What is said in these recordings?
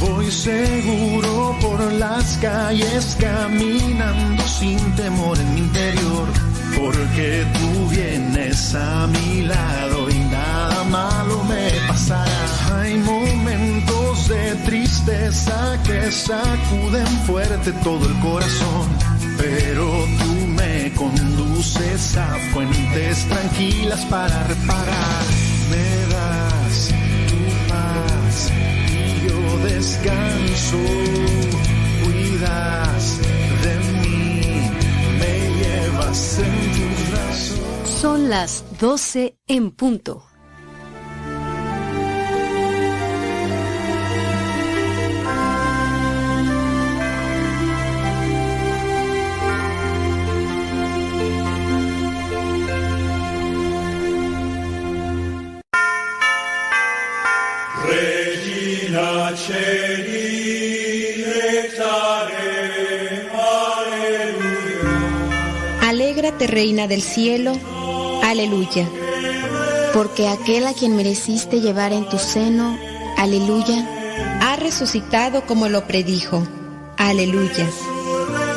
Voy seguro por las calles caminando sin temor en mi interior, porque tú vienes a mi lado y nada malo me pasará. Hay momentos de tristeza que sacuden fuerte todo el corazón, pero tú me conduces a fuentes tranquilas para reparar. Me das descanso. Cuidas de mí, me llevas en tus brazos. Son las 12 en punto. Alégrate, Reina del cielo, aleluya. Porque aquel a quien mereciste llevar en tu seno, aleluya, Ha resucitado como lo predijo, aleluya.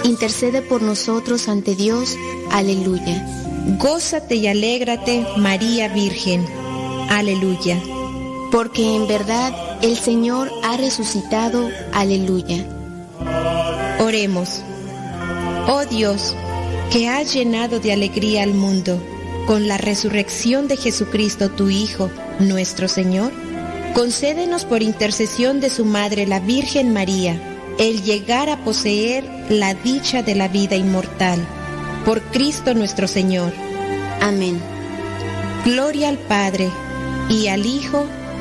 intercede por nosotros ante Dios, aleluya. Gózate y alégrate, María Virgen, aleluya. Porque en verdad el Señor ha resucitado, aleluya. Oremos. Oh Dios, que has llenado de alegría al mundo con la resurrección de Jesucristo tu Hijo, nuestro Señor, concédenos por intercesión de su Madre la Virgen María, el llegar a poseer la dicha de la vida inmortal. Por Cristo nuestro Señor. Amén. Gloria al Padre, y al Hijo,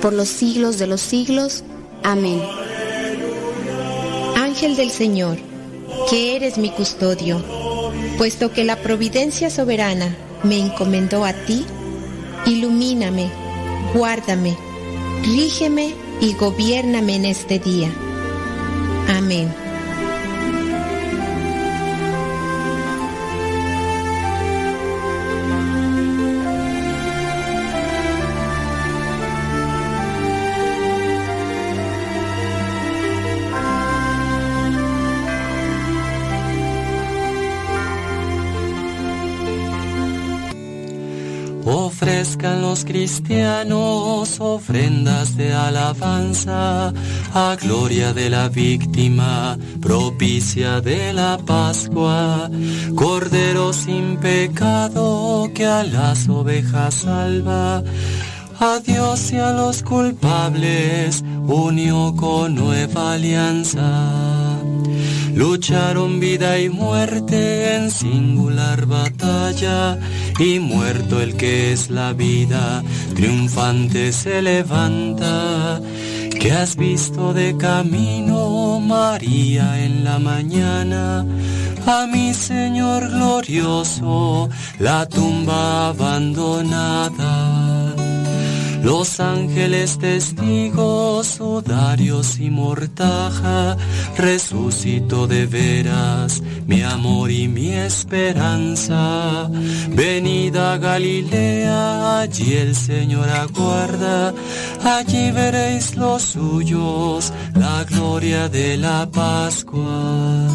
por los siglos de los siglos. Amén. Ángel del Señor, que eres mi custodio, puesto que la providencia soberana me encomendó a ti, ilumíname, guárdame, rígeme y gobiérname en este día. Amén. Los cristianos ofrendas de alabanza a gloria de la víctima propicia de la Pascua, Cordero sin pecado que a las ovejas salva. A Dios y a los culpables unió con nueva alianza. Lucharon vida y muerte en singular batalla, y muerto el que es la vida, triunfante se levanta. Que has visto de camino, María, en la mañana, a mi Señor glorioso, la tumba abandonada. Los ángeles testigos, sudarios y mortaja, resucitó de veras mi amor y mi esperanza. Venida Galilea, allí el Señor aguarda, allí veréis los suyos, la gloria de la Pascua.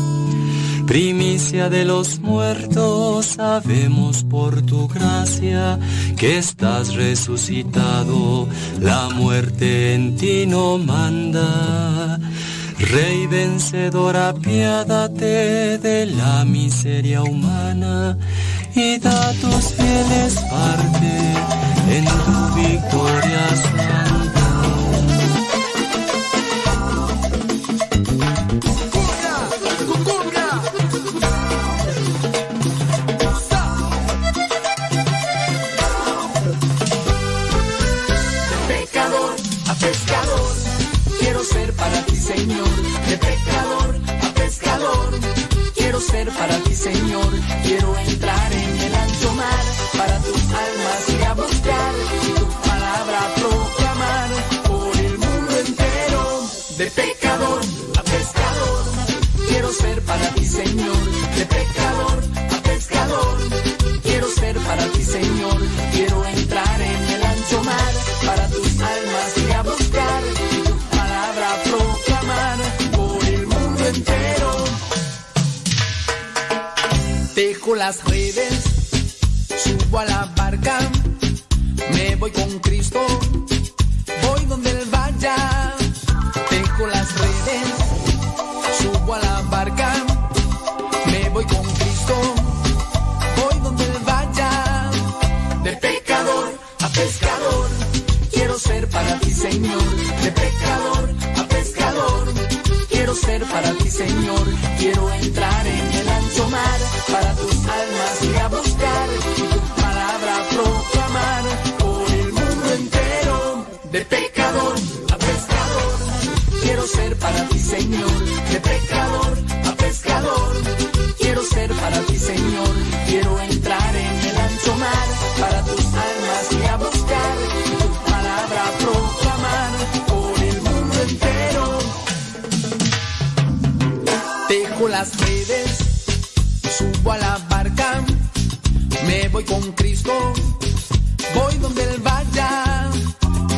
Primicia de los muertos, sabemos por tu gracia que estás resucitado, la muerte en ti no manda. Rey vencedor, apiádate de la miseria humana y da tus fieles parte en tu victoria santa. Señor, de pecador a pescador. Quiero ser para ti, Señor, quiero entrar en el ancho mar, para tus almas y a buscar. subo a la barca, me voy con Cristo, voy donde Él vaya, dejo las redes, subo a la barca, me voy con Cristo, voy donde Él vaya, de pecador a pescador, quiero ser para ti Señor, de pecador a pescador, quiero ser para ti Señor, quiero entrar en el ancho mar, para tus almas y a buscar. para ti, Señor, de pescador a pescador. Quiero ser para ti, Señor, quiero entrar en el ancho mar, para tus almas y a buscar tu palabra proclamar por el mundo entero. Dejo las redes, subo a la barca, me voy con Cristo, voy donde Él vaya.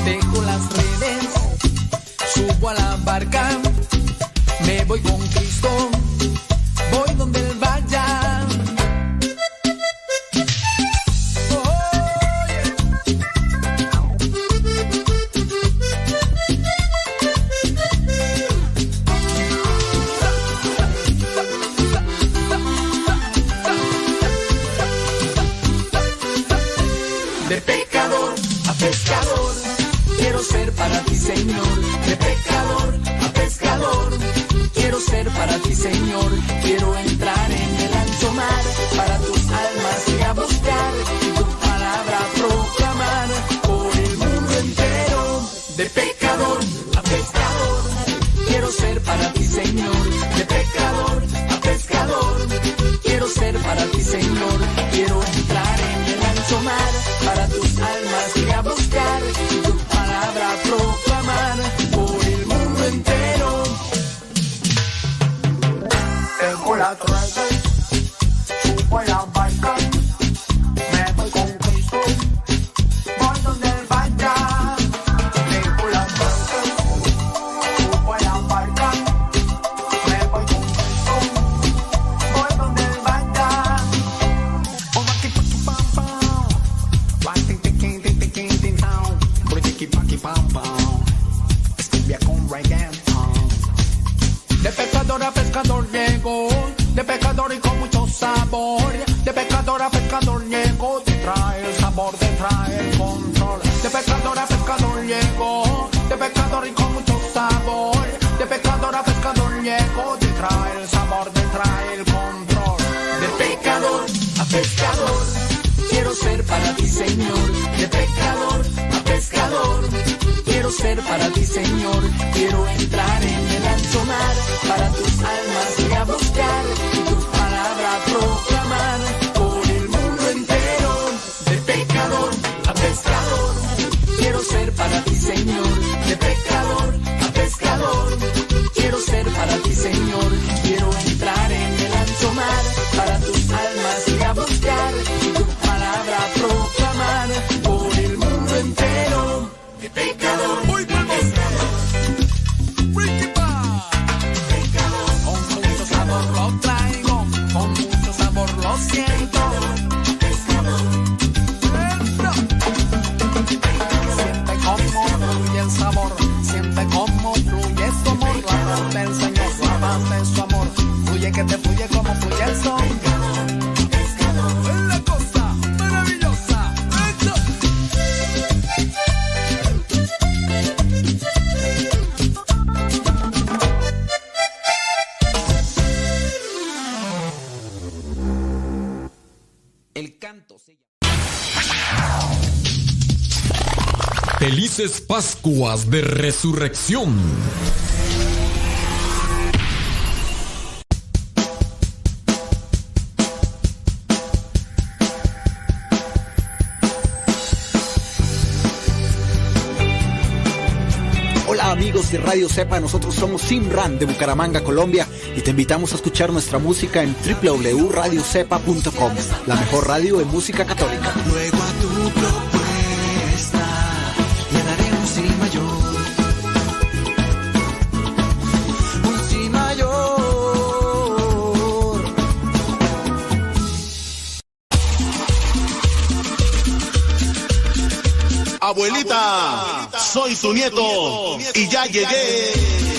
Dejo las redes subo a la barca, me voy con Cristo, voy donde Felices Pascuas de Resurrección. Hola amigos de Radio Cepa, nosotros somos Simran de Bucaramanga, Colombia, y te invitamos a escuchar nuestra música en www.radiocepa.com, la mejor radio de música católica. Tu propuesta le daré un sí mayor. Un sí mayor. Abuelita, soy tu nieto y ya llegué.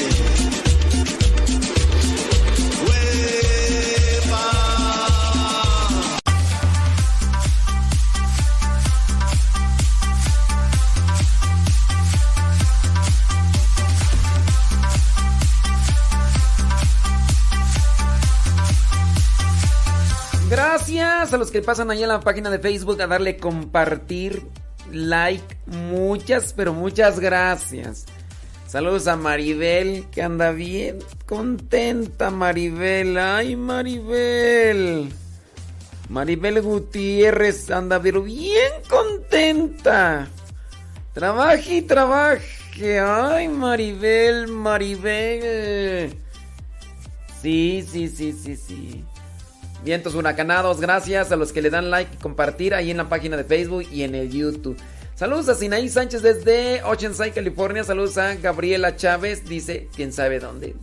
Gracias a los que pasan ahí en la página de Facebook a darle compartir, like. Muchas, pero muchas gracias. Saludos a Maribel, que anda bien contenta, Maribel. Ay, Maribel. Maribel Gutiérrez anda pero bien contenta. Trabaje y trabaje. Ay, Maribel, Maribel. Sí, sí, sí, sí, sí. Vientos huracanados, gracias a los que le dan like y compartir ahí en la página de Facebook y en el YouTube. Saludos a Sinaí Sánchez desde Oceanside, California. Saludos a Gabriela Chávez, dice quién sabe dónde.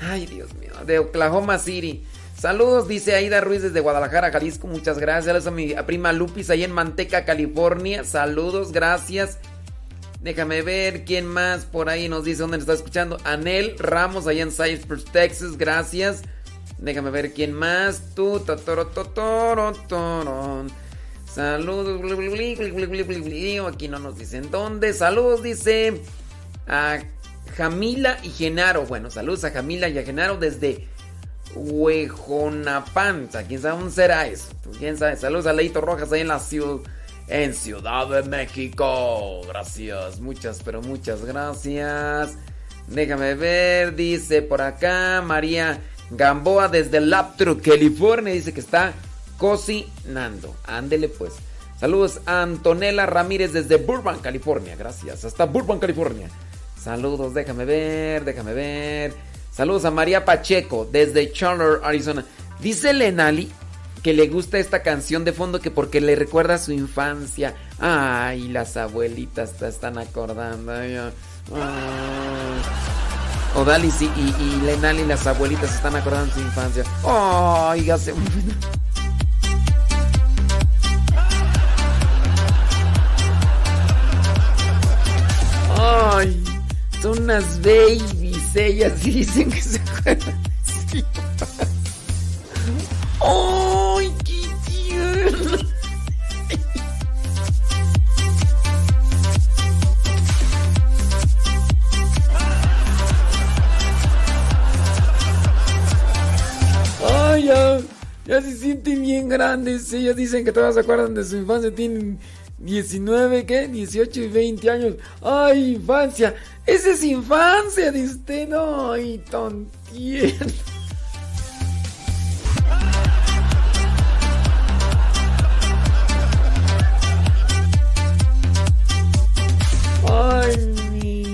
Ay, Dios mío, de Oklahoma City. Saludos, dice Aida Ruiz desde Guadalajara, Jalisco. Muchas gracias. Saludos a mi prima Lupis ahí en Manteca, California. Saludos, gracias. Déjame ver quién más por ahí nos dice dónde nos está escuchando. Anel Ramos allá en Cypress, Texas. Gracias. Déjame ver quién más. Tú, totoro, totoro, toro. Saludos. Aquí no nos dicen dónde. Saludos, dice a Jamila y Genaro. Bueno, saludos a Jamila y a Genaro desde Huejonapán. ¿Quién sabe dónde será eso? ¿Quién sabe? Saludos a Leito Rojas ahí en la ciudad. En Ciudad de México. Gracias. Muchas, pero muchas gracias. Déjame ver. Dice por acá María. Gamboa desde Laptrup, California, dice que está cocinando. Ándele pues. Saludos a Antonella Ramírez desde Burbank, California. Gracias. Hasta Burbank, California. Saludos, déjame ver, déjame ver. Saludos a María Pacheco desde Chandler, Arizona. Dice Lenali que le gusta esta canción de fondo que porque le recuerda a su infancia. Ay, las abuelitas te están acordando. Ay. Odalis y, y, y Lenal y las abuelitas están acordando su infancia. ¡Ay, ya se... ¡Ay! Son unas babies, ellas dicen que se acuerdan. ¡Ay, Ellas dicen que todas se acuerdan de su infancia. Tienen 19, ¿qué? 18 y 20 años. Ay, infancia. Esa es infancia de usted. No, ay, tontien. Ay, mi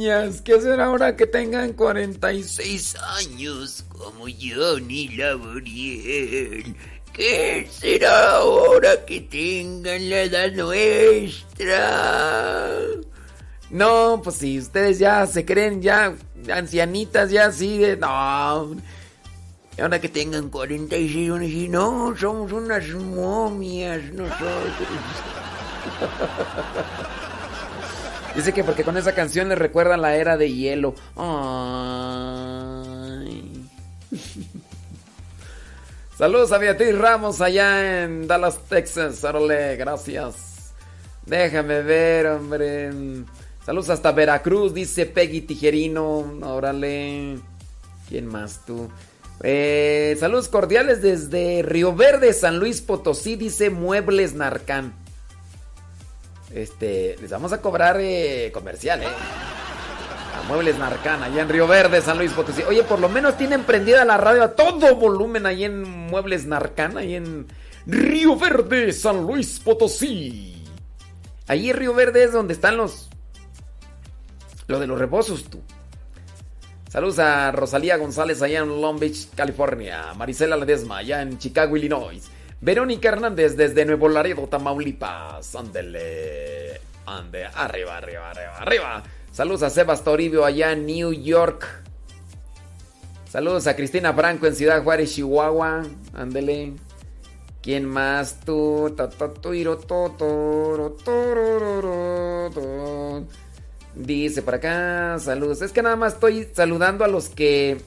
niñas, ¿qué será ahora que tengan 46 años como yo, ni Laboriel? ¿Qué será ahora que tengan la edad nuestra? No, pues si ustedes ya se creen ya ancianitas, ya así de... No, ahora que tengan 46 años, y no, somos unas momias nosotros. Dice que porque con esa canción le recuerda la era de hielo. Ay. Saludos a Beatriz Ramos allá en Dallas, Texas. Órale, gracias. Déjame ver, hombre. Saludos hasta Veracruz, dice Peggy Tijerino. Órale. ¿Quién más tú? Eh, saludos cordiales desde Río Verde, San Luis Potosí, dice Muebles Narcán. Este, les vamos a cobrar eh, comercial, ¿eh? Muebles Narcán, allá en Río Verde, San Luis Potosí. Oye, por lo menos tienen prendida la radio a todo volumen ahí en Muebles Narcán, ahí en Río Verde, San Luis Potosí. Ahí en Río Verde es donde están los Lo de los rebosos, tú. Saludos a Rosalía González allá en Long Beach, California. Marisela Ledesma allá en Chicago, Illinois. Verónica Hernández desde Nuevo Laredo, Tamaulipas. Ándele. Arriba, arriba, arriba, arriba. Saludos a Sebas Toribio allá en New York. Saludos a Cristina Franco en Ciudad Juárez, Chihuahua. Ándele. ¿Quién más tú? Dice por acá, saludos. Es que nada más estoy saludando a los que.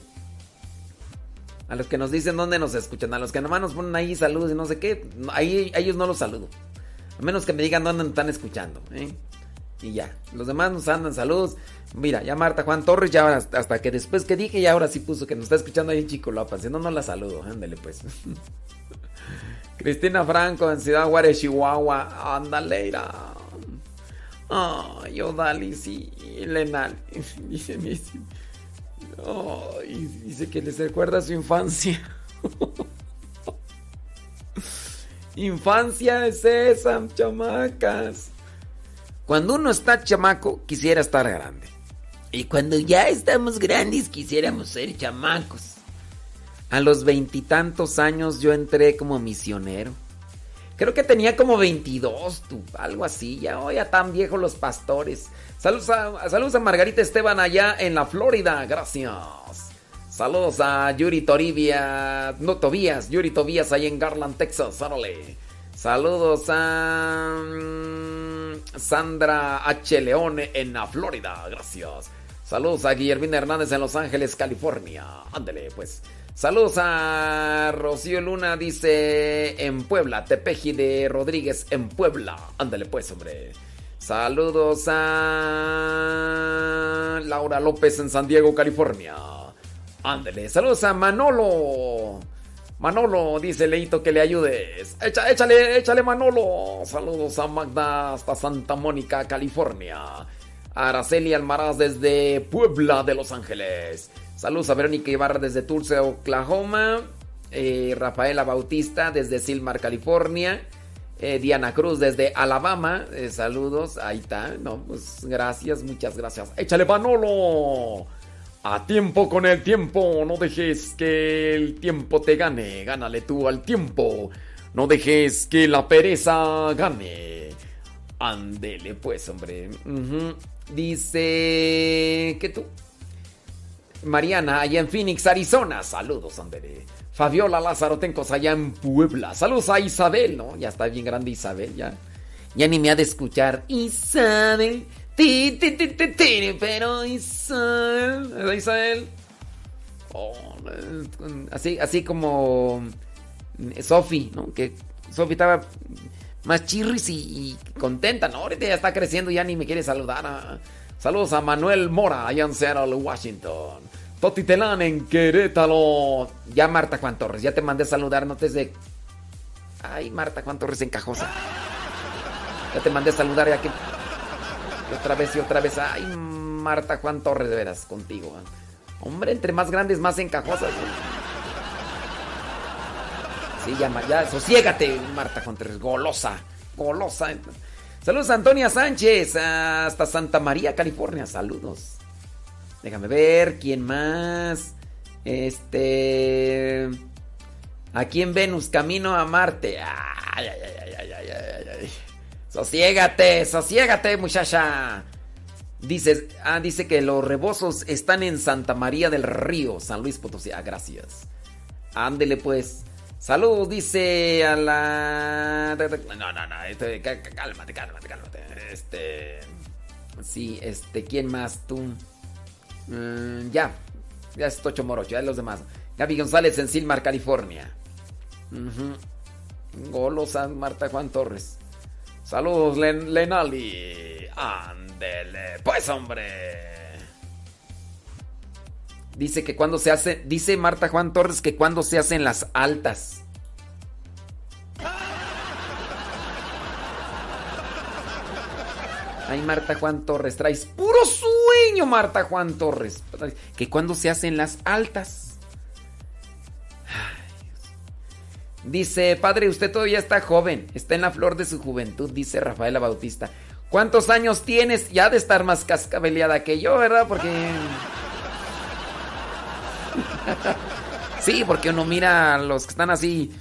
A los que nos dicen dónde nos escuchan. A los que nada más nos ponen ahí saludos y no sé qué. Ahí a ellos no los saludo. A menos que me digan dónde están escuchando. ¿eh? Y ya. Los demás nos andan saludos. Mira, ya Marta Juan Torres, ya hasta que después que dije, ya ahora sí puso que nos está escuchando ahí en Chico Lopa. Si no, no la saludo. Ándale pues. Cristina Franco en Ciudad Juárez, Chihuahua. Ándale, Ay, Odali, sí, Lenal. Dice, dice, dice que les recuerda su infancia. infancia es esa, chamacas. Cuando uno está chamaco, quisiera estar grande. Y cuando ya estamos grandes, quisiéramos ser chamacos. A los veintitantos años yo entré como misionero. Creo que tenía como 22, tú, algo así. Ya, oh, ya tan viejos los pastores. Saludos a, saludos a Margarita Esteban allá en la Florida. Gracias. Saludos a Yuri Toribia. No, Tobías. Yuri Tobías ahí en Garland, Texas. Árale. Saludos a mm, Sandra H. Leone en la Florida. Gracias. Saludos a Guillermina Hernández en Los Ángeles, California. Ándele, pues. Saludos a Rocío Luna, dice en Puebla, Tepeji de Rodríguez en Puebla. Ándale pues, hombre. Saludos a Laura López en San Diego, California. Ándale. Saludos a Manolo. Manolo, dice Leito que le ayudes. échale, échale Manolo. Saludos a Magda hasta Santa Mónica, California. Araceli Almaraz desde Puebla de Los Ángeles. Saludos a Verónica Ibarra desde Tulsa, Oklahoma. Eh, Rafaela Bautista desde Silmar, California. Eh, Diana Cruz desde Alabama. Eh, saludos. Ahí está. No, pues gracias, muchas gracias. Échale Panolo. A tiempo con el tiempo. No dejes que el tiempo te gane. Gánale tú al tiempo. No dejes que la pereza gane. Ándele pues, hombre. Dice que tú. Mariana, allá en Phoenix, Arizona. Saludos, Andere. Fabiola Lázaro Tencos, allá en Puebla. Saludos a Isabel, ¿no? Ya está bien grande Isabel, ya. Ya ni me ha de escuchar. Isabel. Ti, ti, ti, ti, pero Isabel. Isabel? Oh, así, así como eh, Sofi, ¿no? Que Sofi estaba más chirris y, contenta, ¿no? Ahorita ya está creciendo, ya ni me quiere saludar. Saludos a Manuel Mora, allá en Seattle, Washington. Totitelán en Querétaro. Ya Marta Juan Torres, ya te mandé saludar, no te de. Ay, Marta Juan Torres encajosa. Ya te mandé saludar ya que. Otra vez y otra vez. Ay, Marta Juan Torres, de veras, contigo. Hombre, entre más grandes, más encajosas. Sí, ya, ya, sosiégate, Marta Juan Torres, golosa, golosa. Saludos a Antonia Sánchez, hasta Santa María, California. Saludos. Déjame ver, ¿quién más? Este. Aquí en Venus, camino a Marte. Ay, ay, ay, ay. Sosiégate, sosiégate, muchacha. Dice, ah, dice que los rebosos están en Santa María del Río, San Luis Potosí. Ah, gracias. Ándele pues. Saludos, dice a la. No, no, no. Este, cálmate, cálmate, cálmate. Este. Sí, este, ¿quién más tú? Mm, ya, ya es Tocho Morocho, ya los demás. Gaby González en Silmar, California. Golosa Marta Juan Torres. Saludos, Lenali. Ándele. Pues, hombre. Dice que cuando se hace. Dice Marta Juan Torres que cuando se hacen las altas. Ay, Marta Juan Torres, traes puro sueño, Marta Juan Torres. Que cuando se hacen las altas. Dice, padre, usted todavía está joven, está en la flor de su juventud, dice Rafaela Bautista. ¿Cuántos años tienes? Ya de estar más cascabeleada que yo, ¿verdad? Porque... sí, porque uno mira a los que están así...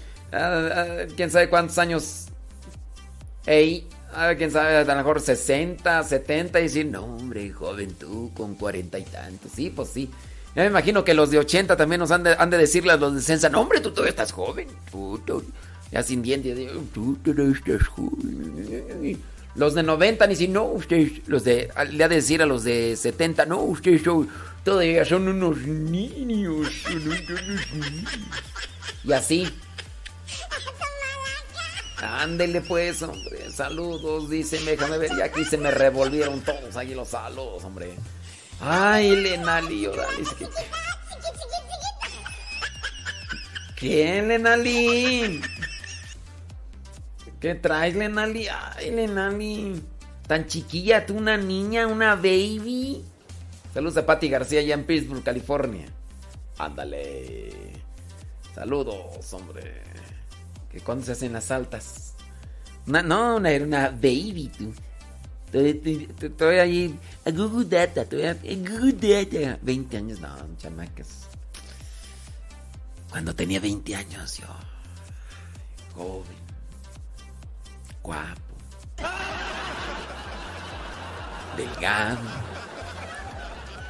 Quién sabe cuántos años. Ey, a quién sabe, a lo mejor 60, 70 y decir, no, hombre, joven tú, con 40 y tantos. Sí, pues sí. Ya me imagino que los de 80 también nos han de, han de decirle a los de 60, no, hombre, tú todavía estás joven. Ya sin dientes, tú todavía estás joven. Los de 90 ni si no, ustedes, los de, le ha de decir a los de 70, no, ustedes son, todavía son unos niños. Son unos niños. Y así. Ándele pues, hombre. Saludos, dice, déjame ver. Y aquí se me revolvieron todos ahí los saludos, hombre. Ay, Lenali, Odalis. Que... ¿Quién, Lenali? ¿Qué traes, Lenali? Ay, Lenali. Tan chiquilla, tú una niña, una baby. Saludos a Patti García allá en Pittsburgh, California. Ándale. Saludos, hombre. Que cuando se hacen las altas. Una, no, una, era una baby, tú. Estoy ahí. A Google Data. Estoy a Google Data. 20 años, no, chamacas. Cuando tenía 20 años, yo. Joven. Guapo. Delgado.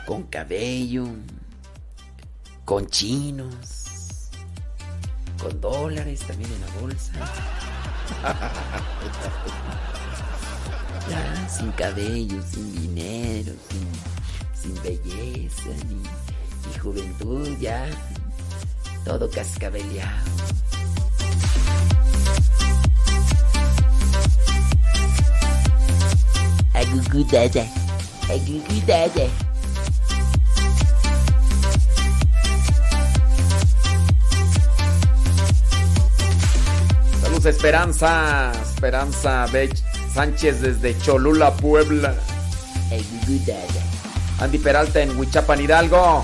Con cabello. Con chinos. Con dólares también en la bolsa. Ya, sin cabello, sin dinero, sin, sin belleza, ni, ni juventud, ya. Todo cascabeleado. Agugudada, agugudada. Saludos Esperanza, Esperanza Bech Sánchez desde Cholula, Puebla. Andy Peralta en Huichapan, Hidalgo.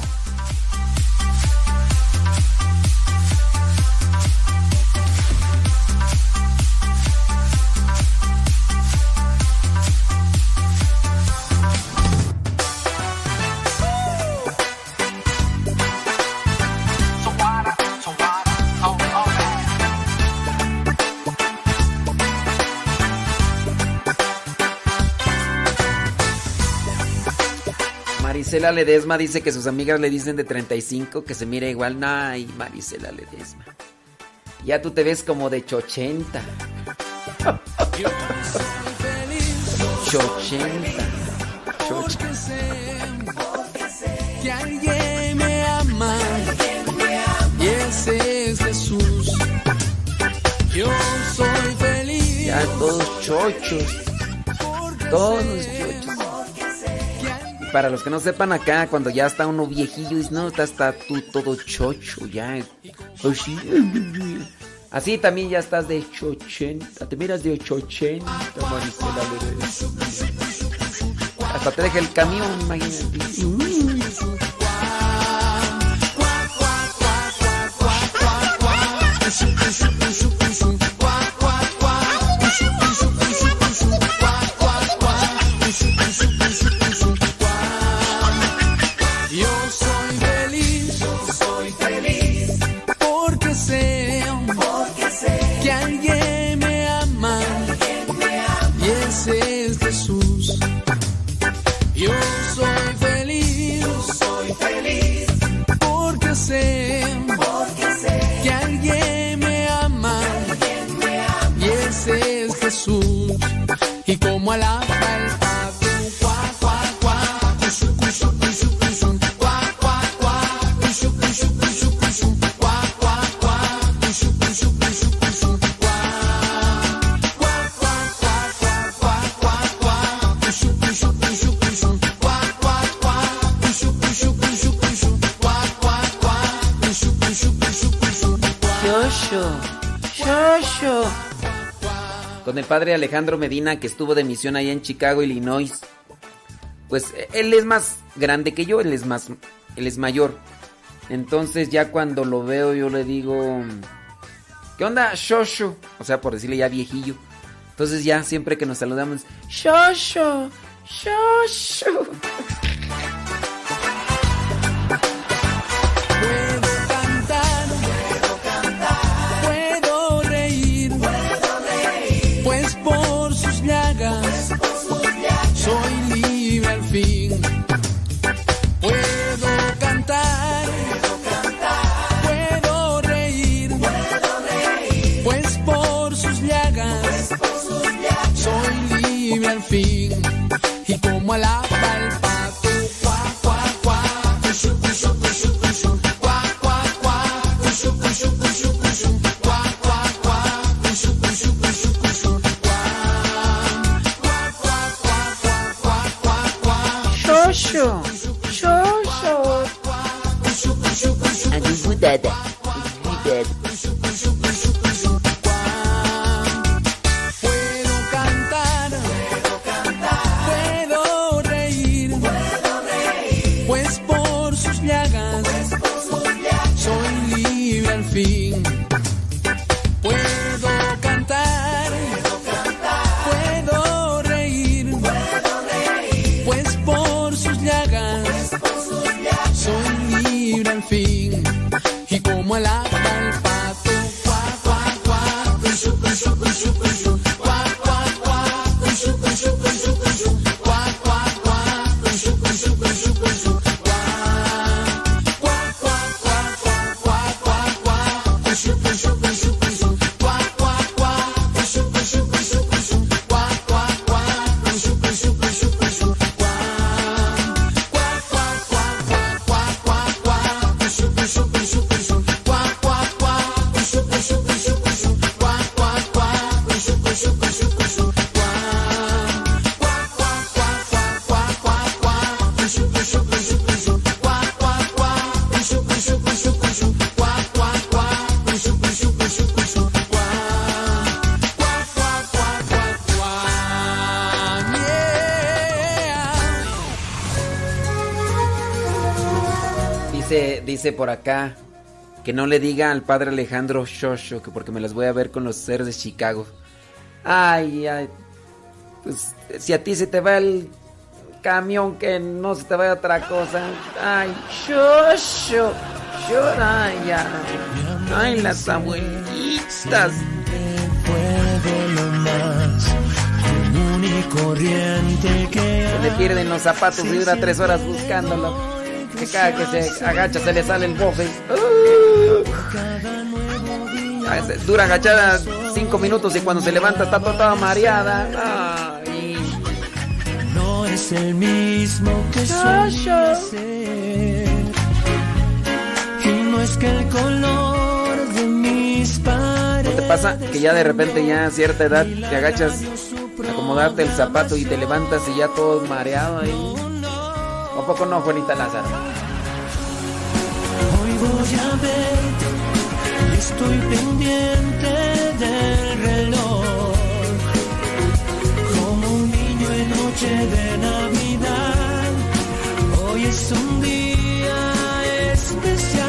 Marisela Ledesma dice que sus amigas le dicen de 35 que se mira igual. Ay, Marisela Ledesma. Ya tú te ves como de 80. 80. Porque sé que alguien me ama y ese es Jesús. Yo soy feliz. Ya todos chochos. Todos chochos. Y para los que no sepan acá, cuando ya está uno viejillo, dice, no, está, está tú todo chocho, ya. Así, así también ya estás de 80. Te miras de 80, Marisela Ledesma. Hasta te deja el camión, imagínate. Con el padre Alejandro Medina que estuvo de misión allá en Chicago, Illinois. Pues él es más grande que yo, él es más, él es mayor. Entonces ya cuando lo veo yo le digo, ¿qué onda, Shosho? O sea, por decirle ya viejillo. Entonces ya siempre que nos saludamos, Shosho, Shosho. Dice por acá que no le diga al padre Alejandro Shosho que porque me las voy a ver con los seres de Chicago. Ay, ay. Pues si a ti se te va el camión, que no se te vaya otra cosa. Ay, Shosho. Ay, ay, las abuelitas. Se le pierden los zapatos y dura tres horas buscándolo que cada que se agacha se le sale el bofe. Uh. Dura agachada cinco minutos y cuando se levanta está toda mareada. No es el mismo que Y no es que el color de mis paredes. ¿No te pasa que ya de repente ya a cierta edad te agachas acomodarte el zapato y te levantas y ya todo mareado ahí? ¿O poco no, Juanita Lázaro? Hoy voy a ver, estoy pendiente del reloj. Como un niño en noche de Navidad, hoy es un día especial.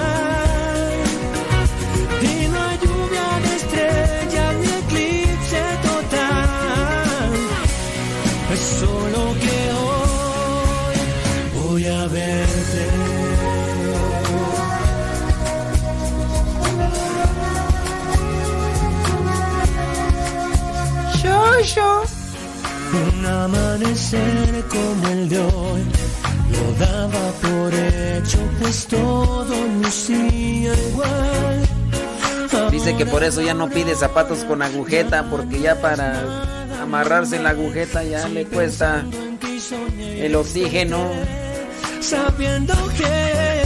Yo. Un amanecer como el de hoy lo daba por hecho, pues todo lucía igual. Dice que por eso ya no pide zapatos con agujeta, porque ya para amarrarse la agujeta ya le cuesta el oxígeno. Sabiendo que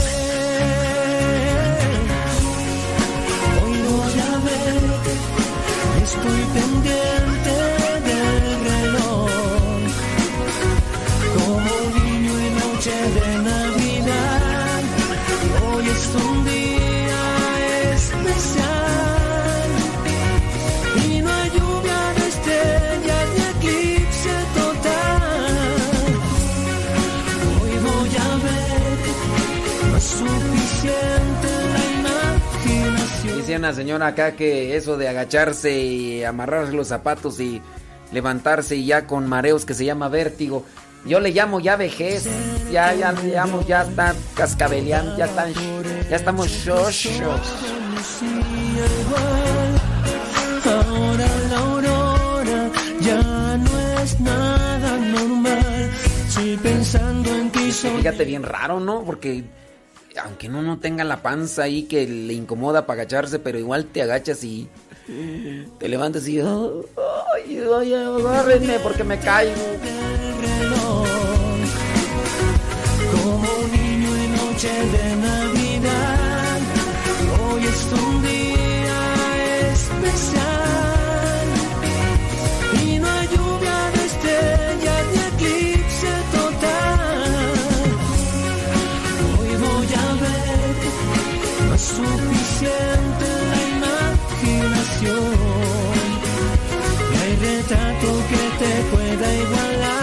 hoy voy a ver, estoy pendiente señora acá que eso de agacharse y amarrarse los zapatos y levantarse y ya con mareos que se llama vértigo. Yo le llamo ya vejez, ya, ya le llamo, ya está cascabeleando, ya están, ya estamos shoshos. Ahora la aurora ya no es nada normal. Estoy pensando en soy. Fíjate bien raro, ¿no? Porque aunque uno no tenga la panza ahí que le incomoda para agacharse, pero igual te agachas y te levantas y ay, ay, agárrenme porque me caigo. Como un niño en noche de Navidad. Hoy es un día especial. La imaginación. No hay retrato que te pueda igualar.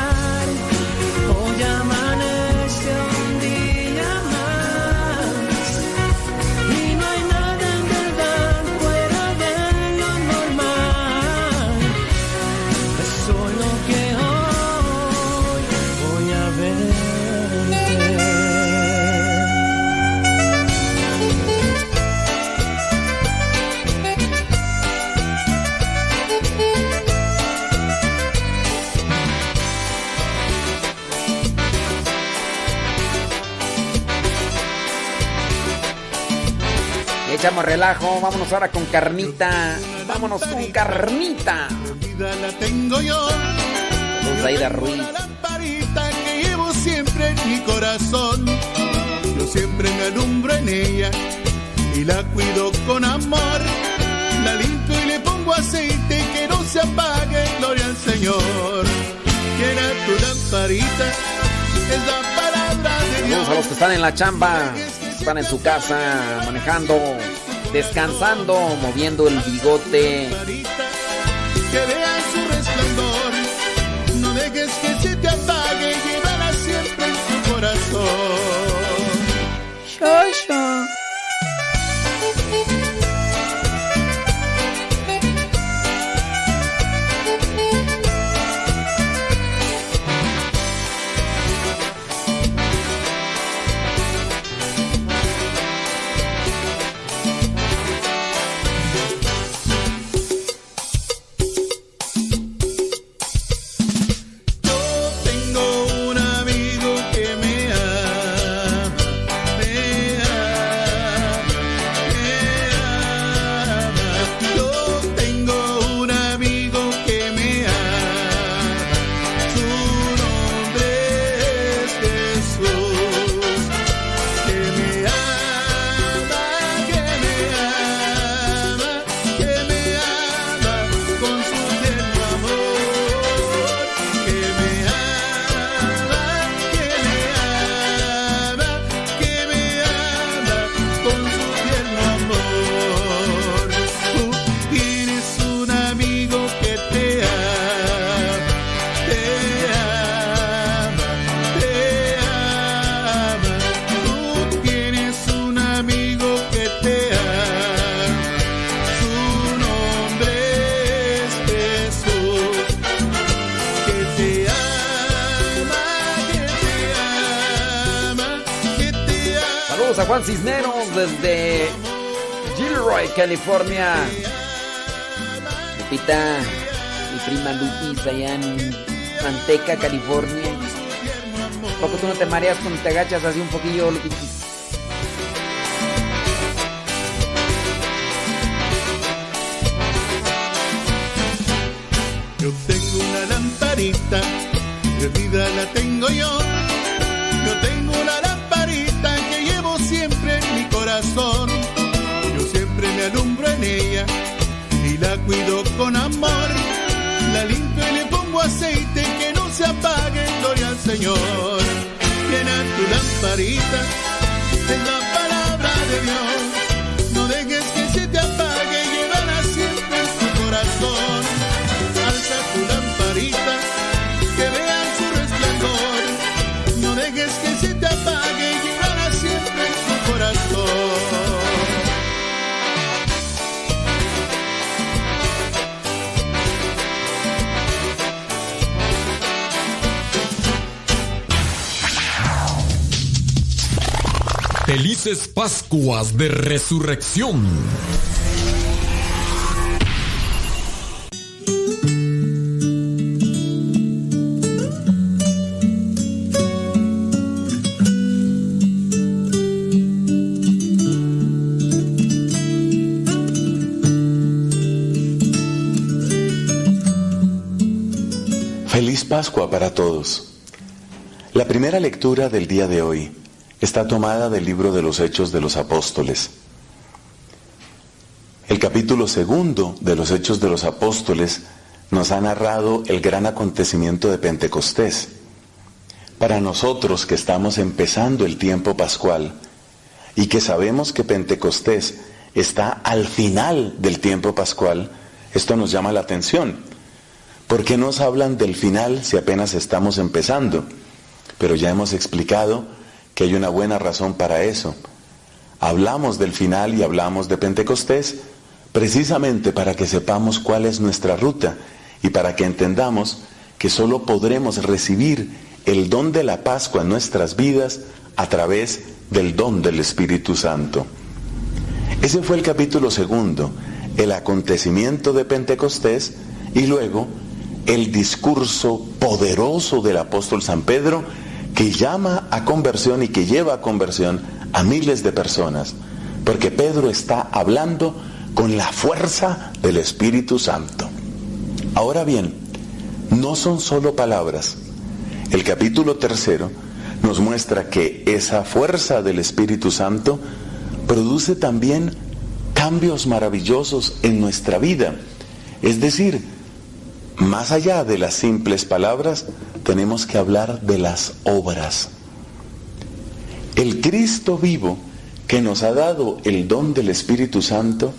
Echamos relajo, vámonos ahora con carnita. Vámonos con carnita. la tengo yo. Aida Ruiz. lamparita que llevo siempre en mi corazón. Yo siempre me alumbro en ella y la cuido con amor. La limpio y le pongo aceite que no se apague, gloria al Señor. Quiera tu lamparita, es la palabra de Dios. a los que están en la chamba, están en su casa, manejando, descansando, moviendo el bigote. que vean su resplandor. No dejes que se te apague, llévala siempre en tu corazón. Yo mareas cuando te agachas así un poquillo, Lupitis? Pascuas de Resurrección. Feliz Pascua para todos. La primera lectura del día de hoy está tomada del libro de los Hechos de los Apóstoles. El capítulo segundo de los Hechos de los Apóstoles nos ha narrado el gran acontecimiento de Pentecostés. Para nosotros que estamos empezando el tiempo pascual y que sabemos que Pentecostés está al final del tiempo pascual, esto nos llama la atención. ¿Por qué nos hablan del final si apenas estamos empezando? Pero ya hemos explicado que hay una buena razón para eso. Hablamos del final y hablamos de Pentecostés precisamente para que sepamos cuál es nuestra ruta y para que entendamos que solo podremos recibir el don de la Pascua en nuestras vidas a través del don del Espíritu Santo. Ese fue el capítulo segundo, el acontecimiento de Pentecostés y luego el discurso poderoso del apóstol San Pedro que llama a conversión y que lleva a conversión a miles de personas, porque Pedro está hablando con la fuerza del Espíritu Santo. Ahora bien, no son solo palabras. El capítulo tercero nos muestra que esa fuerza del Espíritu Santo produce también cambios maravillosos en nuestra vida. Es decir, más allá de las simples palabras, tenemos que hablar de las obras. El Cristo vivo que nos ha dado el don del Espíritu Santo,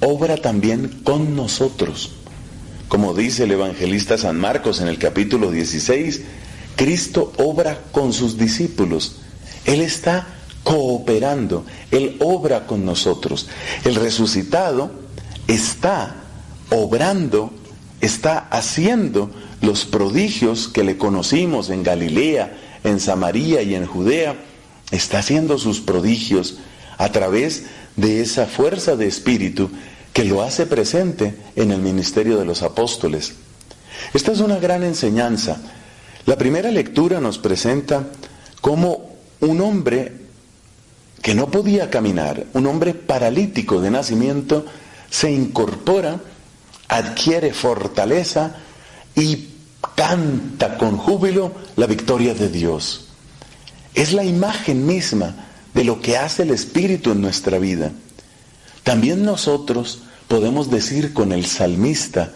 obra también con nosotros. Como dice el evangelista San Marcos en el capítulo 16, Cristo obra con sus discípulos. Él está cooperando, Él obra con nosotros. El resucitado está obrando, está haciendo los prodigios que le conocimos en Galilea, en Samaria y en Judea, está haciendo sus prodigios a través de esa fuerza de espíritu que lo hace presente en el ministerio de los apóstoles. Esta es una gran enseñanza. La primera lectura nos presenta cómo un hombre que no podía caminar, un hombre paralítico de nacimiento, se incorpora, adquiere fortaleza y canta con júbilo la victoria de Dios. Es la imagen misma de lo que hace el Espíritu en nuestra vida. También nosotros podemos decir con el salmista,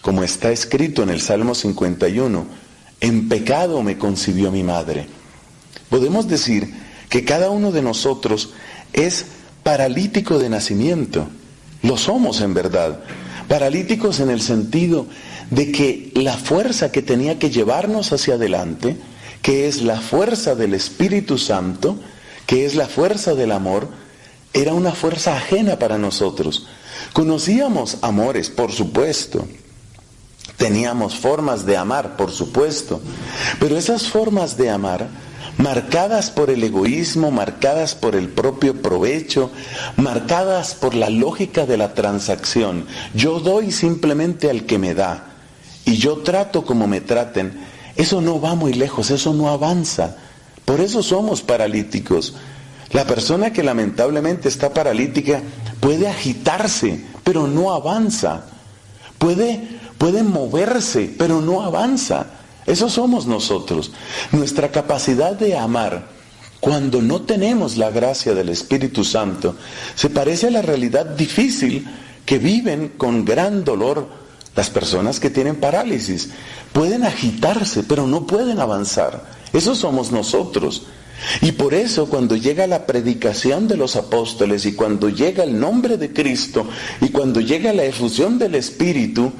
como está escrito en el Salmo 51, en pecado me concibió mi madre. Podemos decir que cada uno de nosotros es paralítico de nacimiento. Lo somos en verdad. Paralíticos en el sentido de que la fuerza que tenía que llevarnos hacia adelante, que es la fuerza del Espíritu Santo, que es la fuerza del amor, era una fuerza ajena para nosotros. Conocíamos amores, por supuesto. Teníamos formas de amar, por supuesto. Pero esas formas de amar, marcadas por el egoísmo, marcadas por el propio provecho, marcadas por la lógica de la transacción. Yo doy simplemente al que me da y yo trato como me traten, eso no va muy lejos, eso no avanza. Por eso somos paralíticos. La persona que lamentablemente está paralítica puede agitarse, pero no avanza. Puede, puede moverse, pero no avanza. Eso somos nosotros. Nuestra capacidad de amar, cuando no tenemos la gracia del Espíritu Santo, se parece a la realidad difícil que viven con gran dolor las personas que tienen parálisis pueden agitarse, pero no pueden avanzar. Eso somos nosotros. Y por eso cuando llega la predicación de los apóstoles y cuando llega el nombre de Cristo y cuando llega la efusión del Espíritu,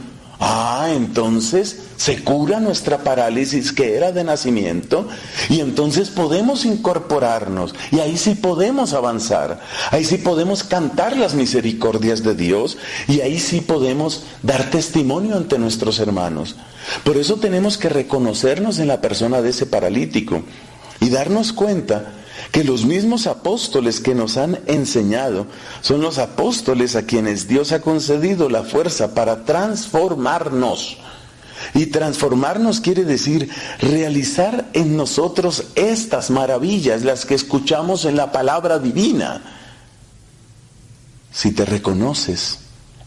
Ah, entonces se cura nuestra parálisis que era de nacimiento y entonces podemos incorporarnos y ahí sí podemos avanzar, ahí sí podemos cantar las misericordias de Dios y ahí sí podemos dar testimonio ante nuestros hermanos. Por eso tenemos que reconocernos en la persona de ese paralítico y darnos cuenta que los mismos apóstoles que nos han enseñado son los apóstoles a quienes Dios ha concedido la fuerza para transformarnos. Y transformarnos quiere decir realizar en nosotros estas maravillas, las que escuchamos en la palabra divina. Si te reconoces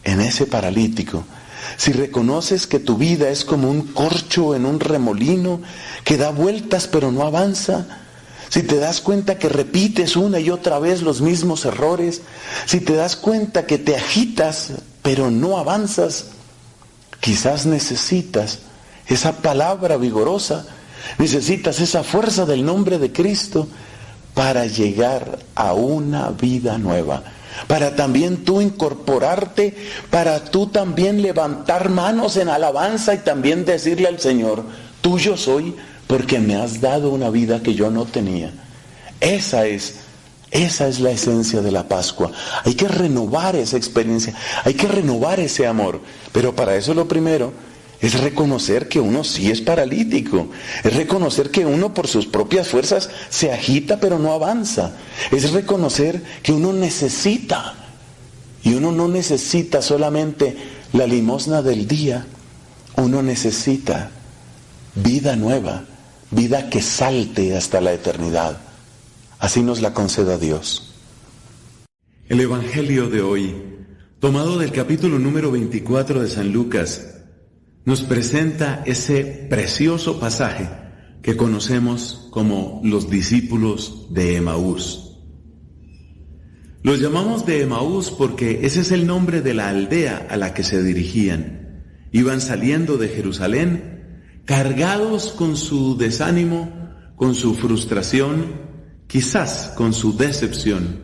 en ese paralítico, si reconoces que tu vida es como un corcho en un remolino que da vueltas pero no avanza, si te das cuenta que repites una y otra vez los mismos errores, si te das cuenta que te agitas pero no avanzas, quizás necesitas esa palabra vigorosa, necesitas esa fuerza del nombre de Cristo para llegar a una vida nueva para también tú incorporarte, para tú también levantar manos en alabanza y también decirle al Señor, tuyo soy porque me has dado una vida que yo no tenía. Esa es, esa es la esencia de la Pascua. Hay que renovar esa experiencia, hay que renovar ese amor, pero para eso lo primero es reconocer que uno sí es paralítico. Es reconocer que uno por sus propias fuerzas se agita pero no avanza. Es reconocer que uno necesita. Y uno no necesita solamente la limosna del día. Uno necesita vida nueva, vida que salte hasta la eternidad. Así nos la conceda Dios. El Evangelio de hoy, tomado del capítulo número 24 de San Lucas, nos presenta ese precioso pasaje que conocemos como los discípulos de Emaús. Los llamamos de Emaús porque ese es el nombre de la aldea a la que se dirigían. Iban saliendo de Jerusalén cargados con su desánimo, con su frustración, quizás con su decepción.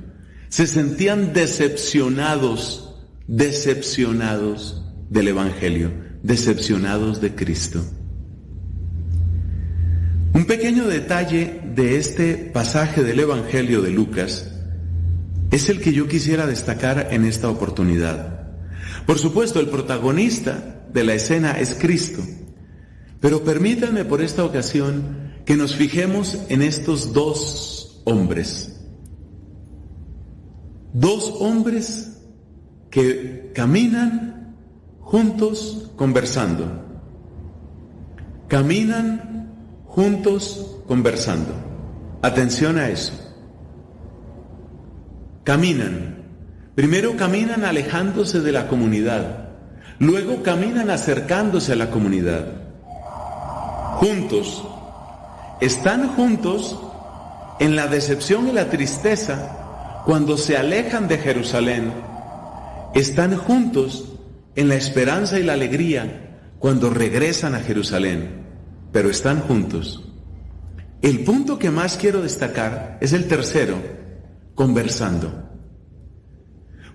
Se sentían decepcionados, decepcionados del Evangelio decepcionados de Cristo. Un pequeño detalle de este pasaje del Evangelio de Lucas es el que yo quisiera destacar en esta oportunidad. Por supuesto, el protagonista de la escena es Cristo, pero permítanme por esta ocasión que nos fijemos en estos dos hombres. Dos hombres que caminan juntos conversando. Caminan juntos conversando. Atención a eso. Caminan. Primero caminan alejándose de la comunidad. Luego caminan acercándose a la comunidad. Juntos. Están juntos en la decepción y la tristeza cuando se alejan de Jerusalén. Están juntos en la esperanza y la alegría cuando regresan a Jerusalén, pero están juntos. El punto que más quiero destacar es el tercero, conversando.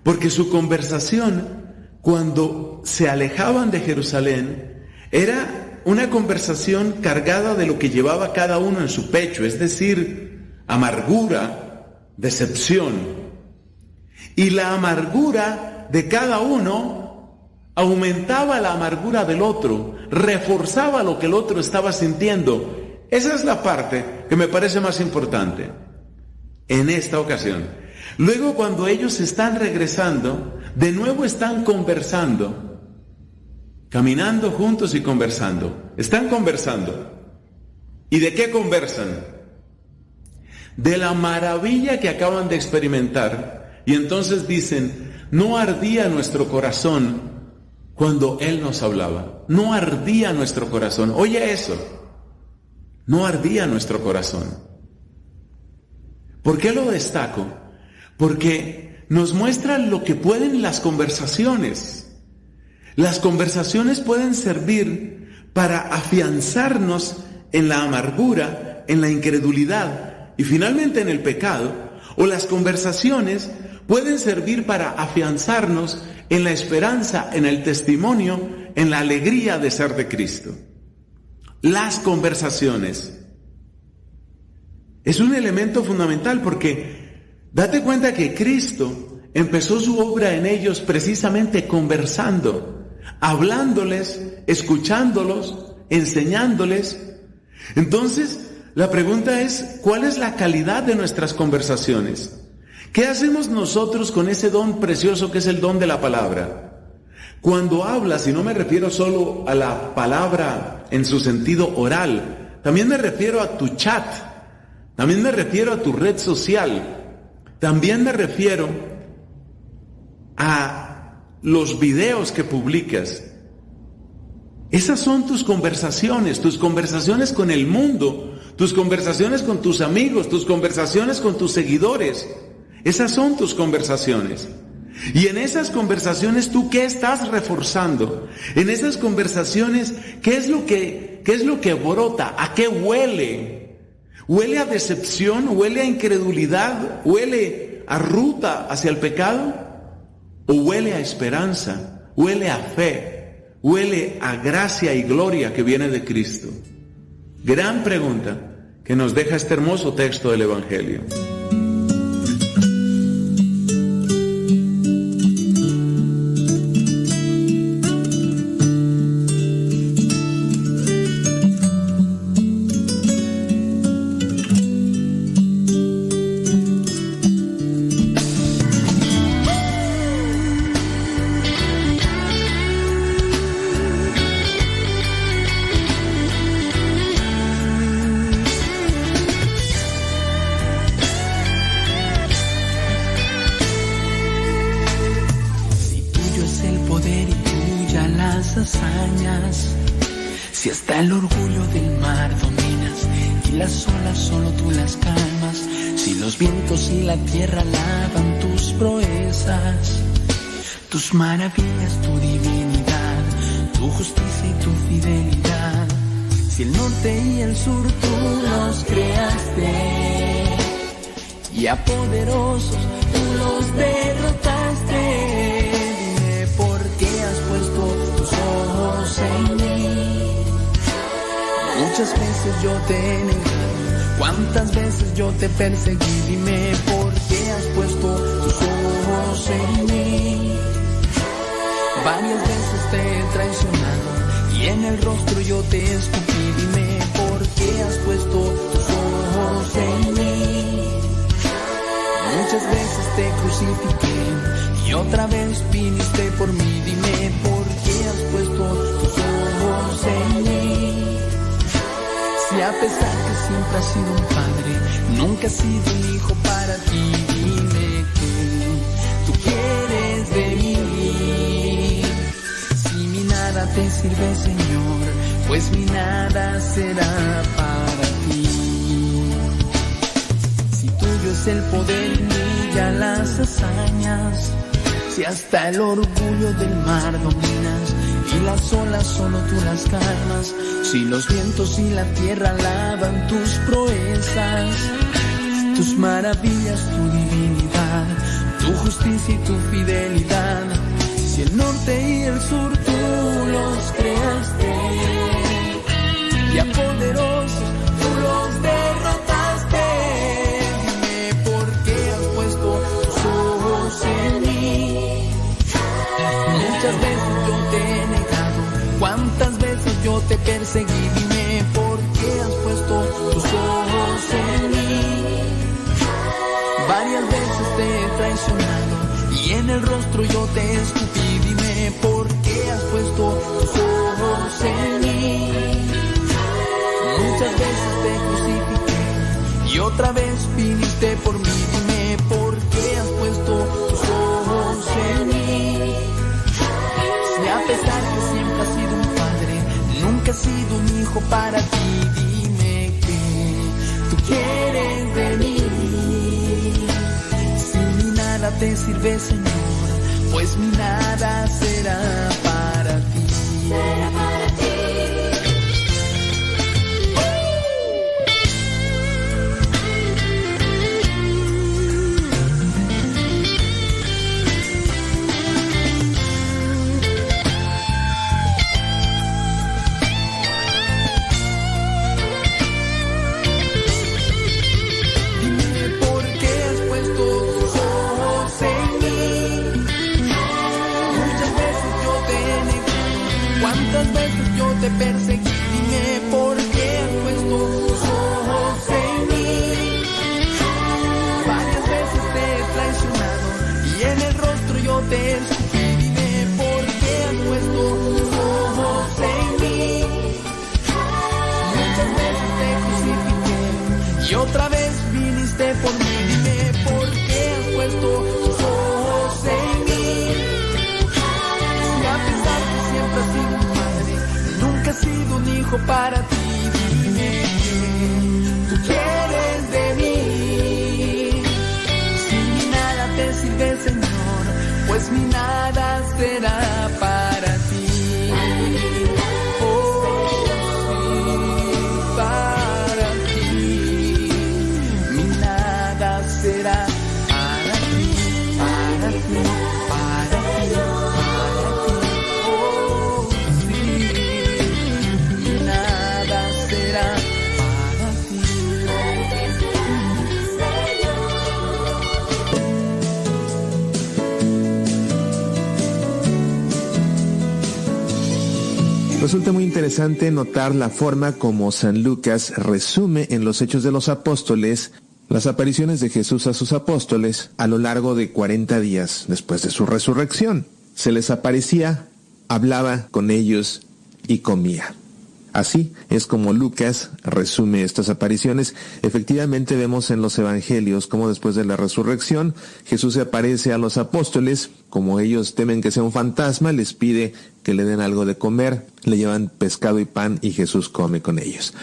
Porque su conversación, cuando se alejaban de Jerusalén, era una conversación cargada de lo que llevaba cada uno en su pecho, es decir, amargura, decepción. Y la amargura de cada uno aumentaba la amargura del otro, reforzaba lo que el otro estaba sintiendo. Esa es la parte que me parece más importante en esta ocasión. Luego cuando ellos están regresando, de nuevo están conversando, caminando juntos y conversando. Están conversando. ¿Y de qué conversan? De la maravilla que acaban de experimentar. Y entonces dicen, no ardía nuestro corazón cuando Él nos hablaba. No ardía nuestro corazón. Oye eso. No ardía nuestro corazón. ¿Por qué lo destaco? Porque nos muestra lo que pueden las conversaciones. Las conversaciones pueden servir para afianzarnos en la amargura, en la incredulidad y finalmente en el pecado. O las conversaciones pueden servir para afianzarnos en la esperanza, en el testimonio, en la alegría de ser de Cristo. Las conversaciones. Es un elemento fundamental porque date cuenta que Cristo empezó su obra en ellos precisamente conversando, hablándoles, escuchándolos, enseñándoles. Entonces, la pregunta es, ¿cuál es la calidad de nuestras conversaciones? ¿Qué hacemos nosotros con ese don precioso que es el don de la palabra? Cuando hablas, y no me refiero solo a la palabra en su sentido oral, también me refiero a tu chat, también me refiero a tu red social, también me refiero a los videos que publicas, esas son tus conversaciones, tus conversaciones con el mundo, tus conversaciones con tus amigos, tus conversaciones con tus seguidores. Esas son tus conversaciones. Y en esas conversaciones tú qué estás reforzando? En esas conversaciones, ¿qué es lo que qué es lo que brota? ¿A qué huele? ¿Huele a decepción? ¿Huele a incredulidad? ¿Huele a ruta hacia el pecado? O huele a esperanza, huele a fe, huele a gracia y gloria que viene de Cristo. Gran pregunta que nos deja este hermoso texto del Evangelio. te sirve, Señor, pues mi nada será para ti. Para ti? Dime, tú quieres de mí. Si mi nada te sirve, Señor, pues mi nada será para Resulta muy interesante notar la forma como San Lucas resume en los Hechos de los Apóstoles las apariciones de Jesús a sus apóstoles a lo largo de 40 días después de su resurrección. Se les aparecía, hablaba con ellos y comía. Así es como Lucas resume estas apariciones. Efectivamente vemos en los evangelios cómo después de la resurrección Jesús se aparece a los apóstoles, como ellos temen que sea un fantasma, les pide que le den algo de comer, le llevan pescado y pan y Jesús come con ellos.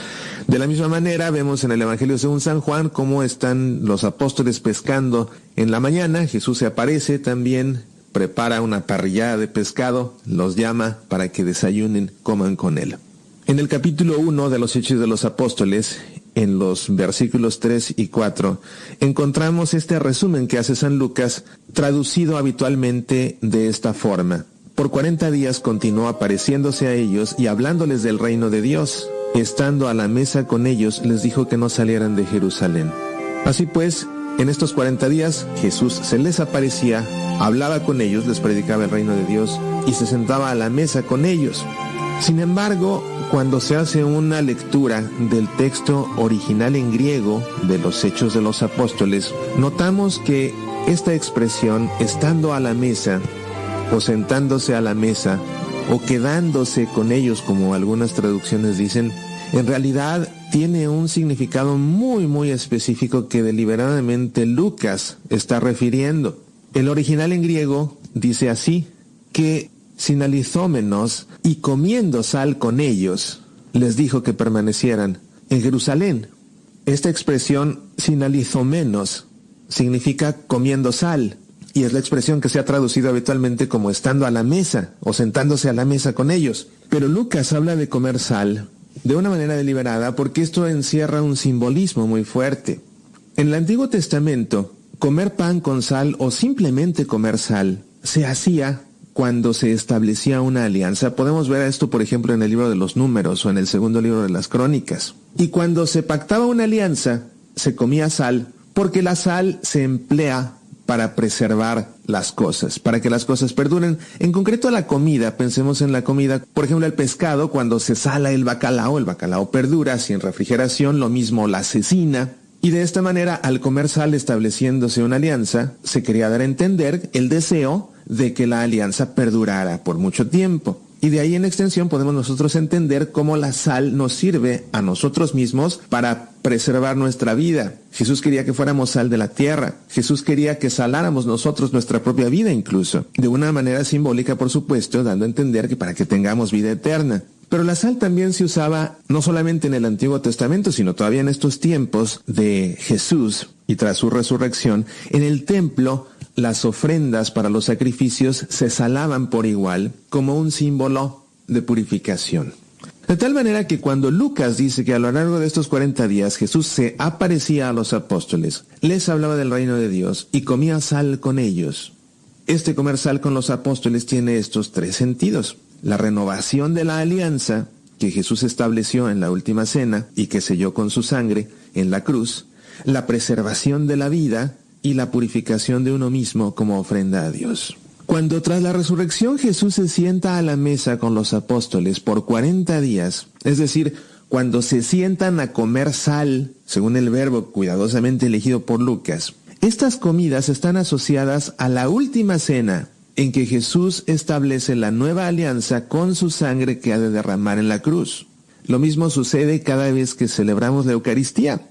De la misma manera vemos en el Evangelio según San Juan cómo están los apóstoles pescando en la mañana, Jesús se aparece también, prepara una parrillada de pescado, los llama para que desayunen, coman con él. En el capítulo 1 de los Hechos de los Apóstoles, en los versículos 3 y 4, encontramos este resumen que hace San Lucas, traducido habitualmente de esta forma. Por 40 días continuó apareciéndose a ellos y hablándoles del reino de Dios. Estando a la mesa con ellos, les dijo que no salieran de Jerusalén. Así pues, en estos 40 días, Jesús se les aparecía, hablaba con ellos, les predicaba el reino de Dios y se sentaba a la mesa con ellos. Sin embargo, cuando se hace una lectura del texto original en griego de los Hechos de los Apóstoles, notamos que esta expresión, estando a la mesa, o sentándose a la mesa, o quedándose con ellos, como algunas traducciones dicen, en realidad tiene un significado muy, muy específico que deliberadamente Lucas está refiriendo. El original en griego dice así, que sinalizómenos y comiendo sal con ellos, les dijo que permanecieran en Jerusalén. Esta expresión sinalizomenos significa comiendo sal y es la expresión que se ha traducido habitualmente como estando a la mesa o sentándose a la mesa con ellos. Pero Lucas habla de comer sal de una manera deliberada porque esto encierra un simbolismo muy fuerte. En el Antiguo Testamento, comer pan con sal o simplemente comer sal se hacía cuando se establecía una alianza. Podemos ver esto, por ejemplo, en el libro de los números o en el segundo libro de las crónicas. Y cuando se pactaba una alianza, se comía sal, porque la sal se emplea para preservar las cosas, para que las cosas perduren. En concreto la comida, pensemos en la comida, por ejemplo el pescado, cuando se sala el bacalao, el bacalao perdura sin refrigeración, lo mismo la cecina. Y de esta manera, al comer sal estableciéndose una alianza, se quería dar a entender el deseo de que la alianza perdurara por mucho tiempo. Y de ahí en extensión podemos nosotros entender cómo la sal nos sirve a nosotros mismos para preservar nuestra vida. Jesús quería que fuéramos sal de la tierra. Jesús quería que saláramos nosotros nuestra propia vida incluso. De una manera simbólica, por supuesto, dando a entender que para que tengamos vida eterna. Pero la sal también se usaba no solamente en el Antiguo Testamento, sino todavía en estos tiempos de Jesús y tras su resurrección, en el templo las ofrendas para los sacrificios se salaban por igual como un símbolo de purificación. De tal manera que cuando Lucas dice que a lo largo de estos 40 días Jesús se aparecía a los apóstoles, les hablaba del reino de Dios y comía sal con ellos. Este comer sal con los apóstoles tiene estos tres sentidos. La renovación de la alianza que Jesús estableció en la última cena y que selló con su sangre en la cruz, la preservación de la vida y la purificación de uno mismo como ofrenda a Dios. Cuando tras la resurrección Jesús se sienta a la mesa con los apóstoles por 40 días, es decir, cuando se sientan a comer sal, según el verbo cuidadosamente elegido por Lucas, estas comidas están asociadas a la última cena en que Jesús establece la nueva alianza con su sangre que ha de derramar en la cruz. Lo mismo sucede cada vez que celebramos la Eucaristía.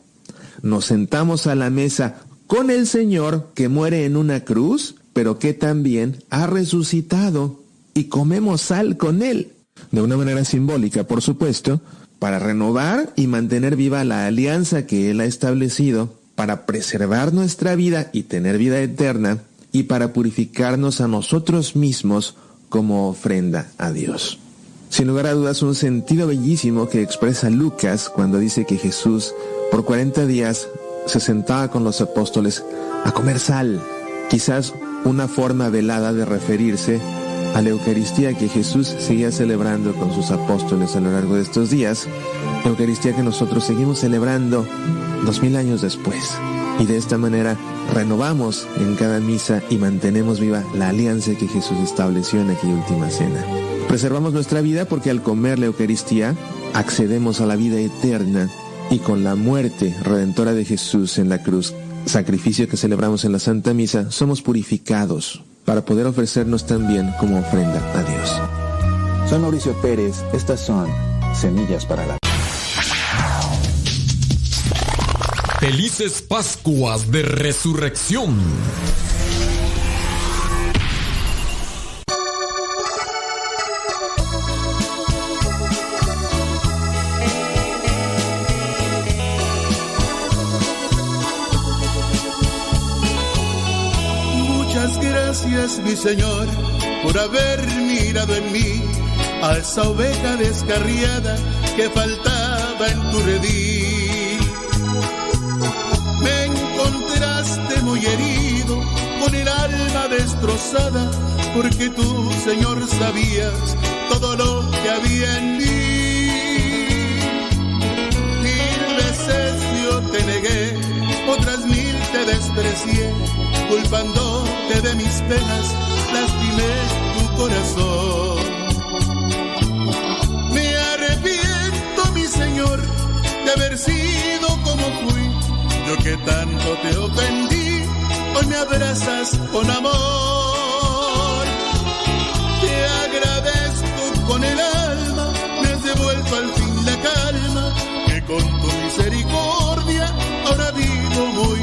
Nos sentamos a la mesa con el Señor que muere en una cruz, pero que también ha resucitado y comemos sal con Él. De una manera simbólica, por supuesto, para renovar y mantener viva la alianza que Él ha establecido, para preservar nuestra vida y tener vida eterna, y para purificarnos a nosotros mismos como ofrenda a Dios. Sin lugar a dudas, un sentido bellísimo que expresa Lucas cuando dice que Jesús por 40 días se sentaba con los apóstoles a comer sal, quizás una forma velada de referirse a la Eucaristía que Jesús seguía celebrando con sus apóstoles a lo largo de estos días, Eucaristía que nosotros seguimos celebrando dos mil años después. Y de esta manera renovamos en cada misa y mantenemos viva la alianza que Jesús estableció en aquella última cena. Preservamos nuestra vida porque al comer la Eucaristía accedemos a la vida eterna y con la muerte redentora de Jesús en la cruz, sacrificio que celebramos en la Santa Misa, somos purificados para poder ofrecernos también como ofrenda a Dios. Soy Mauricio Pérez, estas son Semillas para la Felices Pascuas de Resurrección. Muchas gracias, mi Señor, por haber mirado en mí a esa oveja descarriada que faltaba en tu redil. Con el alma destrozada, porque tú, Señor, sabías todo lo que había en mí. Mil veces yo te negué, otras mil te desprecié, culpándote de mis penas, lastimé tu corazón. Me arrepiento, mi Señor, de haber sido como fui, yo que tanto te ofendí, hoy me abrazas con amor. Te agradezco con el alma, me has devuelto al fin la calma, que con tu misericordia ahora vivo muy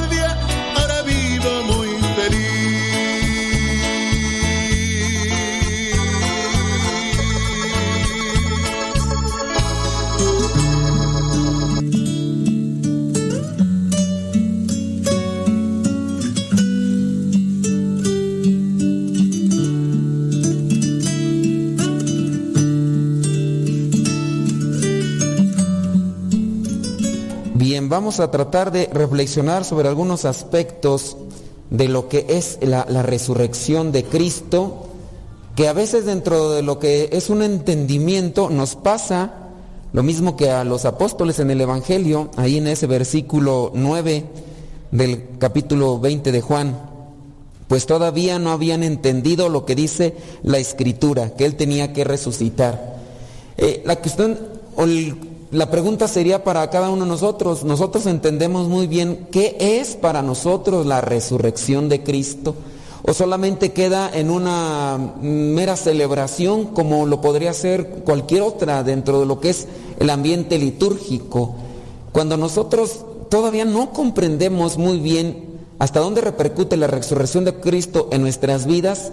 vamos a tratar de reflexionar sobre algunos aspectos de lo que es la, resurrección de Cristo, que a veces dentro de lo que es un entendimiento nos pasa lo mismo que a los apóstoles en el Evangelio, ahí en ese versículo 9 del capítulo 20 de Juan, pues todavía no habían entendido lo que dice la escritura, que él tenía que resucitar. Eh, la cuestión, o el- la pregunta sería para cada uno de nosotros, nosotros entendemos muy bien qué es para nosotros la resurrección de Cristo, o solamente queda en una mera celebración como lo podría ser cualquier otra dentro de lo que es el ambiente litúrgico. Cuando nosotros todavía no comprendemos muy bien hasta dónde repercute la resurrección de Cristo en nuestras vidas,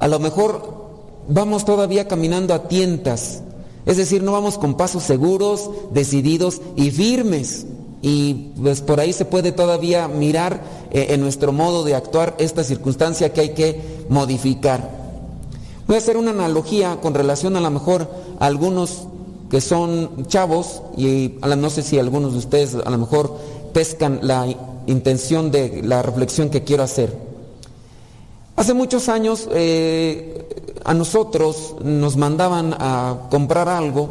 a lo mejor vamos todavía caminando a tientas, es decir, no vamos con pasos seguros, decididos y firmes. y pues por ahí se puede todavía mirar eh, en nuestro modo de actuar esta circunstancia que hay que modificar. Voy a hacer una analogía con relación a lo mejor a algunos que son chavos y no sé si algunos de ustedes a lo mejor pescan la intención de la reflexión que quiero hacer. Hace muchos años eh, a nosotros nos mandaban a comprar algo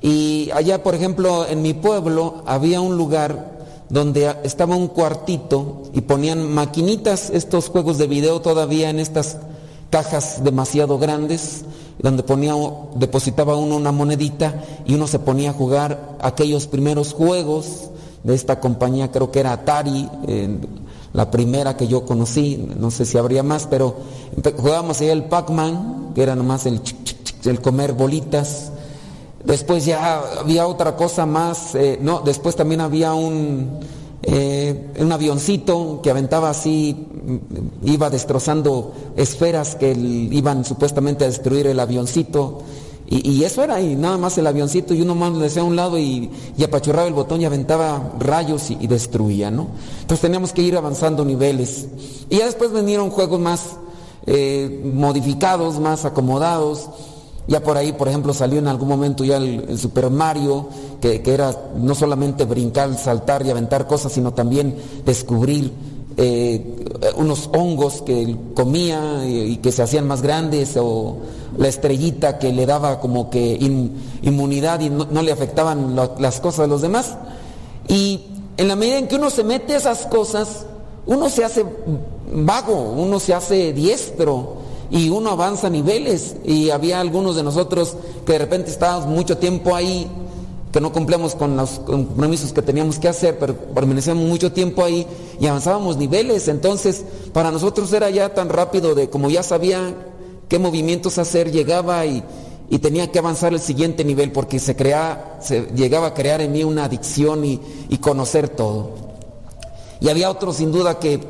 y allá, por ejemplo, en mi pueblo había un lugar donde estaba un cuartito y ponían maquinitas, estos juegos de video todavía en estas cajas demasiado grandes, donde ponía, depositaba uno una monedita y uno se ponía a jugar aquellos primeros juegos de esta compañía, creo que era Atari, la primera que yo conocí, no sé si habría más, pero jugábamos ahí el Pac-Man, que era nomás el, comer bolitas, Después ya había otra cosa más, eh, no, después también había un, eh, un avioncito que aventaba así, mm, iba destrozando esferas que iban supuestamente a destruir el avioncito. Y, eso era, y nada más el avioncito, y uno más le decía a un lado y, apachurraba el botón y aventaba rayos y, destruía, ¿no? Entonces teníamos que ir avanzando niveles. Y ya después vinieron juegos más eh, modificados, más acomodados. Ya por ahí, por ejemplo, salió en algún momento ya el, Super Mario, que, era no solamente brincar, saltar y aventar cosas, sino también descubrir eh, unos hongos que comía y, que se hacían más grandes, o la estrellita que le daba como que inmunidad y no, le afectaban las cosas de los demás. Y en la medida en que uno se mete esas cosas, uno se hace vago, uno se hace diestro y uno avanza niveles y había algunos de nosotros que de repente estábamos mucho tiempo ahí, que no cumplíamos con los compromisos que teníamos que hacer, pero permanecíamos mucho tiempo ahí y avanzábamos niveles. Entonces, para nosotros era ya tan rápido de como ya sabía qué movimientos hacer, llegaba y, tenía que avanzar el siguiente nivel porque se, crea, se llegaba a crear en mí una adicción y, y conocer todo. Y había otros sin duda que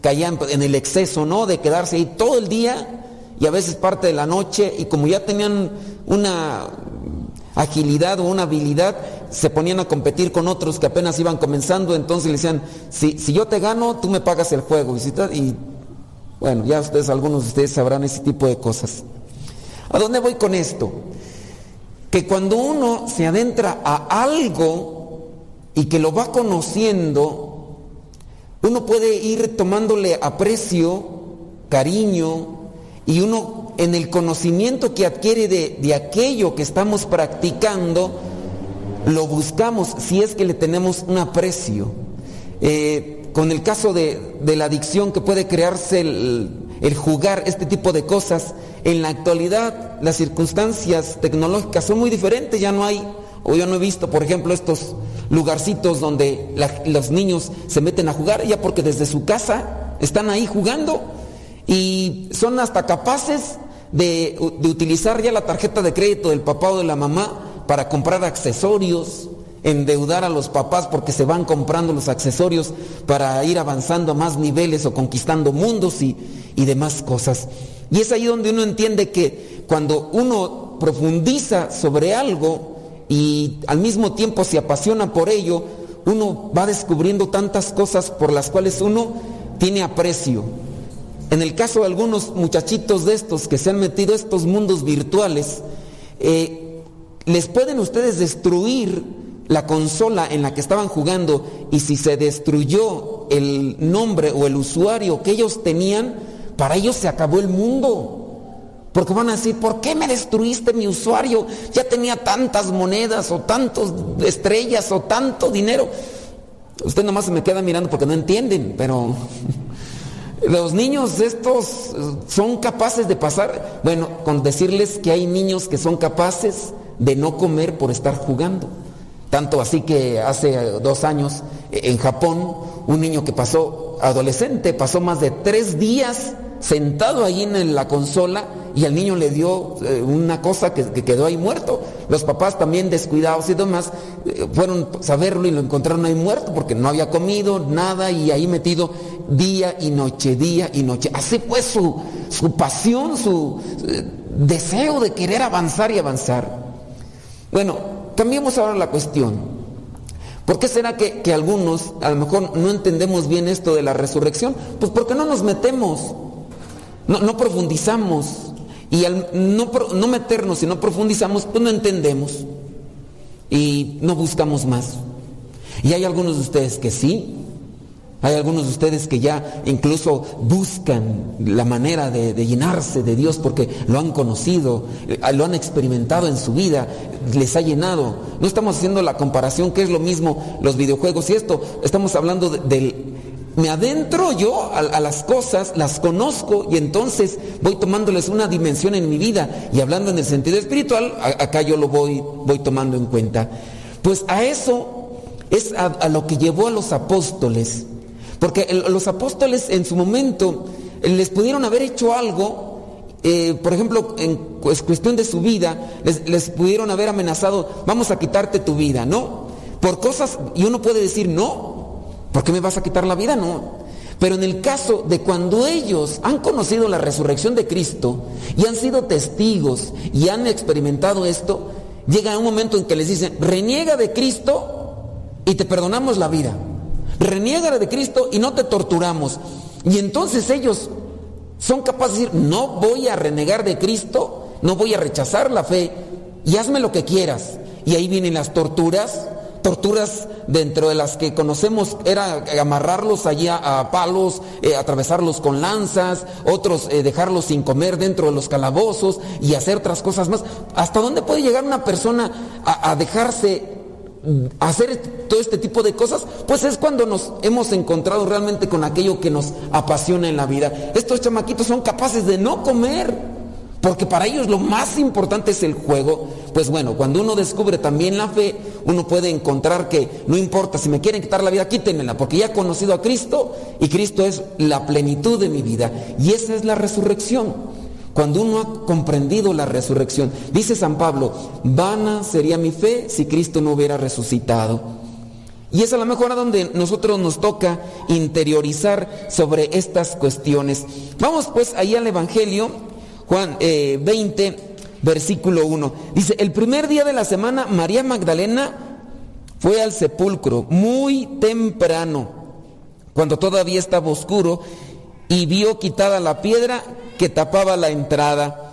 caían en el exceso, ¿no? De quedarse ahí todo el día y a veces parte de la noche y como ya tenían una agilidad o una habilidad, se ponían a competir con otros que apenas iban comenzando, entonces le decían, si, si yo te gano, tú me pagas el juego. Y, y bueno, ya ustedes, algunos de ustedes sabrán ese tipo de cosas. ¿A dónde voy con esto? Que cuando uno se adentra a algo y que lo va conociendo, uno puede ir tomándole aprecio, cariño, y uno en el conocimiento que adquiere de, aquello que estamos practicando, lo buscamos si es que le tenemos un aprecio. Eh, con el caso de, la adicción que puede crearse el, jugar este tipo de cosas, en la actualidad las circunstancias tecnológicas son muy diferentes, ya no hay, o yo no he visto, por ejemplo, estos lugarcitos donde los niños se meten a jugar, ya porque desde su casa están ahí jugando y son hasta capaces de, utilizar ya la tarjeta de crédito del papá o de la mamá para comprar accesorios, endeudar a los papás porque se van comprando los accesorios para ir avanzando a más niveles o conquistando mundos y, y demás cosas. Y es ahí donde uno entiende que cuando uno profundiza sobre algo y al mismo tiempo se apasiona por ello, uno va descubriendo tantas cosas por las cuales uno tiene aprecio. En el caso de algunos muchachitos de estos que se han metido a estos mundos virtuales, eh, les pueden ustedes destruir la consola en la que estaban jugando y si se destruyó el nombre o el usuario que ellos tenían, para ellos se acabó el mundo. Porque van a decir, ¿por qué me destruiste mi usuario? Ya tenía tantas monedas o tantas estrellas o tanto dinero. Usted nomás se me queda mirando porque no entienden, pero Los niños estos son capaces de pasar, bueno, con decirles que hay niños que son capaces de no comer por estar jugando. Tanto así que hace dos años en Japón, un niño que pasó, adolescente, pasó más de tres días sentado ahí en la consola y al niño le dio eh, una cosa que, quedó ahí muerto. Los papás también descuidados y demás eh, fueron a saberlo y lo encontraron ahí muerto porque no había comido nada y ahí metido día y noche, día y noche. Así fue su, su pasión, su eh, deseo de querer avanzar y avanzar. Bueno, cambiemos ahora la cuestión. ¿Por qué será que, algunos a lo mejor no entendemos bien esto de la resurrección? Pues porque no nos metemos, no, profundizamos. Y al no, no meternos y no profundizamos, pues no entendemos. Y no buscamos más. Y hay algunos de ustedes que sí, hay algunos de ustedes que ya incluso buscan la manera de, llenarse de Dios porque lo han conocido, eh, lo han experimentado en su vida, les ha llenado. No estamos haciendo la comparación que es lo mismo los videojuegos y esto, estamos hablando del... me adentro yo a, las cosas, las conozco y entonces voy tomándoles una dimensión en mi vida y hablando en el sentido espiritual, acá yo lo voy, voy tomando en cuenta. Pues a eso es a lo que llevó a los apóstoles porque los apóstoles en su momento les pudieron haber hecho algo, eh, por ejemplo, en cuestión de su vida, les, pudieron haber amenazado, vamos a quitarte tu vida, ¿no? Por cosas, y uno puede decir, no, ¿por qué me vas a quitar la vida? No. Pero en el caso de cuando ellos han conocido la resurrección de Cristo y han sido testigos y han experimentado esto, llega un momento en que les dicen, reniega de Cristo y te perdonamos la vida reniega de Cristo y no te torturamos. Y entonces ellos son capaces de decir, no voy a renegar de Cristo, no voy a rechazar la fe y hazme lo que quieras. Y ahí vienen las torturas, torturas dentro de las que conocemos era amarrarlos allí a, palos, eh, atravesarlos con lanzas, otros eh, dejarlos sin comer dentro de los calabozos y hacer otras cosas más. ¿Hasta dónde puede llegar una persona a dejarse hacer todo este tipo de cosas, pues es cuando nos hemos encontrado realmente con aquello que nos apasiona en la vida. Estos chamaquitos son capaces de no comer, porque para ellos lo más importante es el juego. Pues bueno, cuando uno descubre también la fe, uno puede encontrar que no importa, si me quieren quitar la vida, quítenmela, porque ya he conocido a Cristo y Cristo es la plenitud de mi vida. Y esa es la resurrección. Cuando uno ha comprendido la resurrección, dice San Pablo, vana sería mi fe si Cristo no hubiera resucitado. Y es a lo mejor a donde nosotros nos toca interiorizar sobre estas cuestiones. Vamos pues ahí al Evangelio, Juan 20, eh, versículo 1. Dice, el primer día de la semana María Magdalena fue al sepulcro muy temprano, cuando todavía estaba oscuro, y vio quitada la piedra que tapaba la entrada.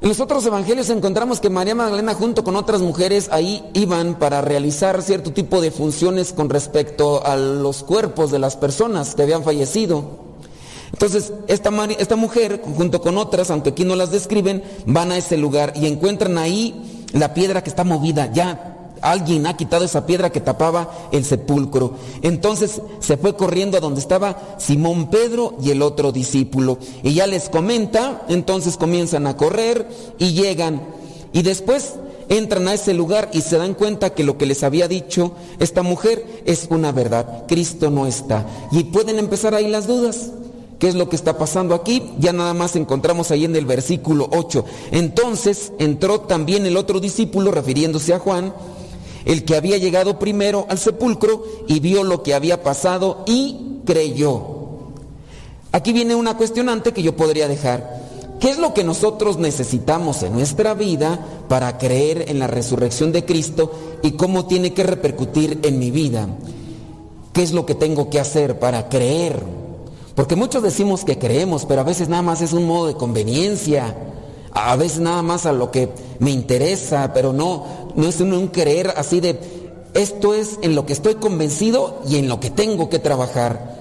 En los otros evangelios encontramos que María Magdalena junto con otras mujeres ahí iban para realizar cierto tipo de funciones con respecto a los cuerpos de las personas que habían fallecido. Entonces, esta, esta mujer, junto con otras, aunque aquí no las describen, van a ese lugar y encuentran ahí la piedra que está movida, ya alguien ha quitado esa piedra que tapaba el sepulcro. Entonces se fue corriendo a donde estaba Simón Pedro y el otro discípulo. Y ya les comenta, entonces comienzan a correr y llegan. Y después entran a ese lugar y se dan cuenta que lo que les había dicho esta mujer es una verdad. Cristo no está. Y pueden empezar ahí las dudas. ¿Qué es lo que está pasando aquí? Ya nada más encontramos ahí en el versículo 8. Entonces entró también el otro discípulo, refiriéndose a Juan, el que había llegado primero al sepulcro y vio lo que había pasado y creyó. Aquí viene una cuestionante que yo podría dejar. ¿Qué es lo que nosotros necesitamos en nuestra vida para creer en la resurrección de Cristo y cómo tiene que repercutir en mi vida? ¿Qué es lo que tengo que hacer para creer? Porque muchos decimos que creemos, pero a veces nada más es un modo de conveniencia, a veces nada más a lo que me interesa, pero no, no es un creer así de, esto es en lo que estoy convencido y en lo que tengo que trabajar.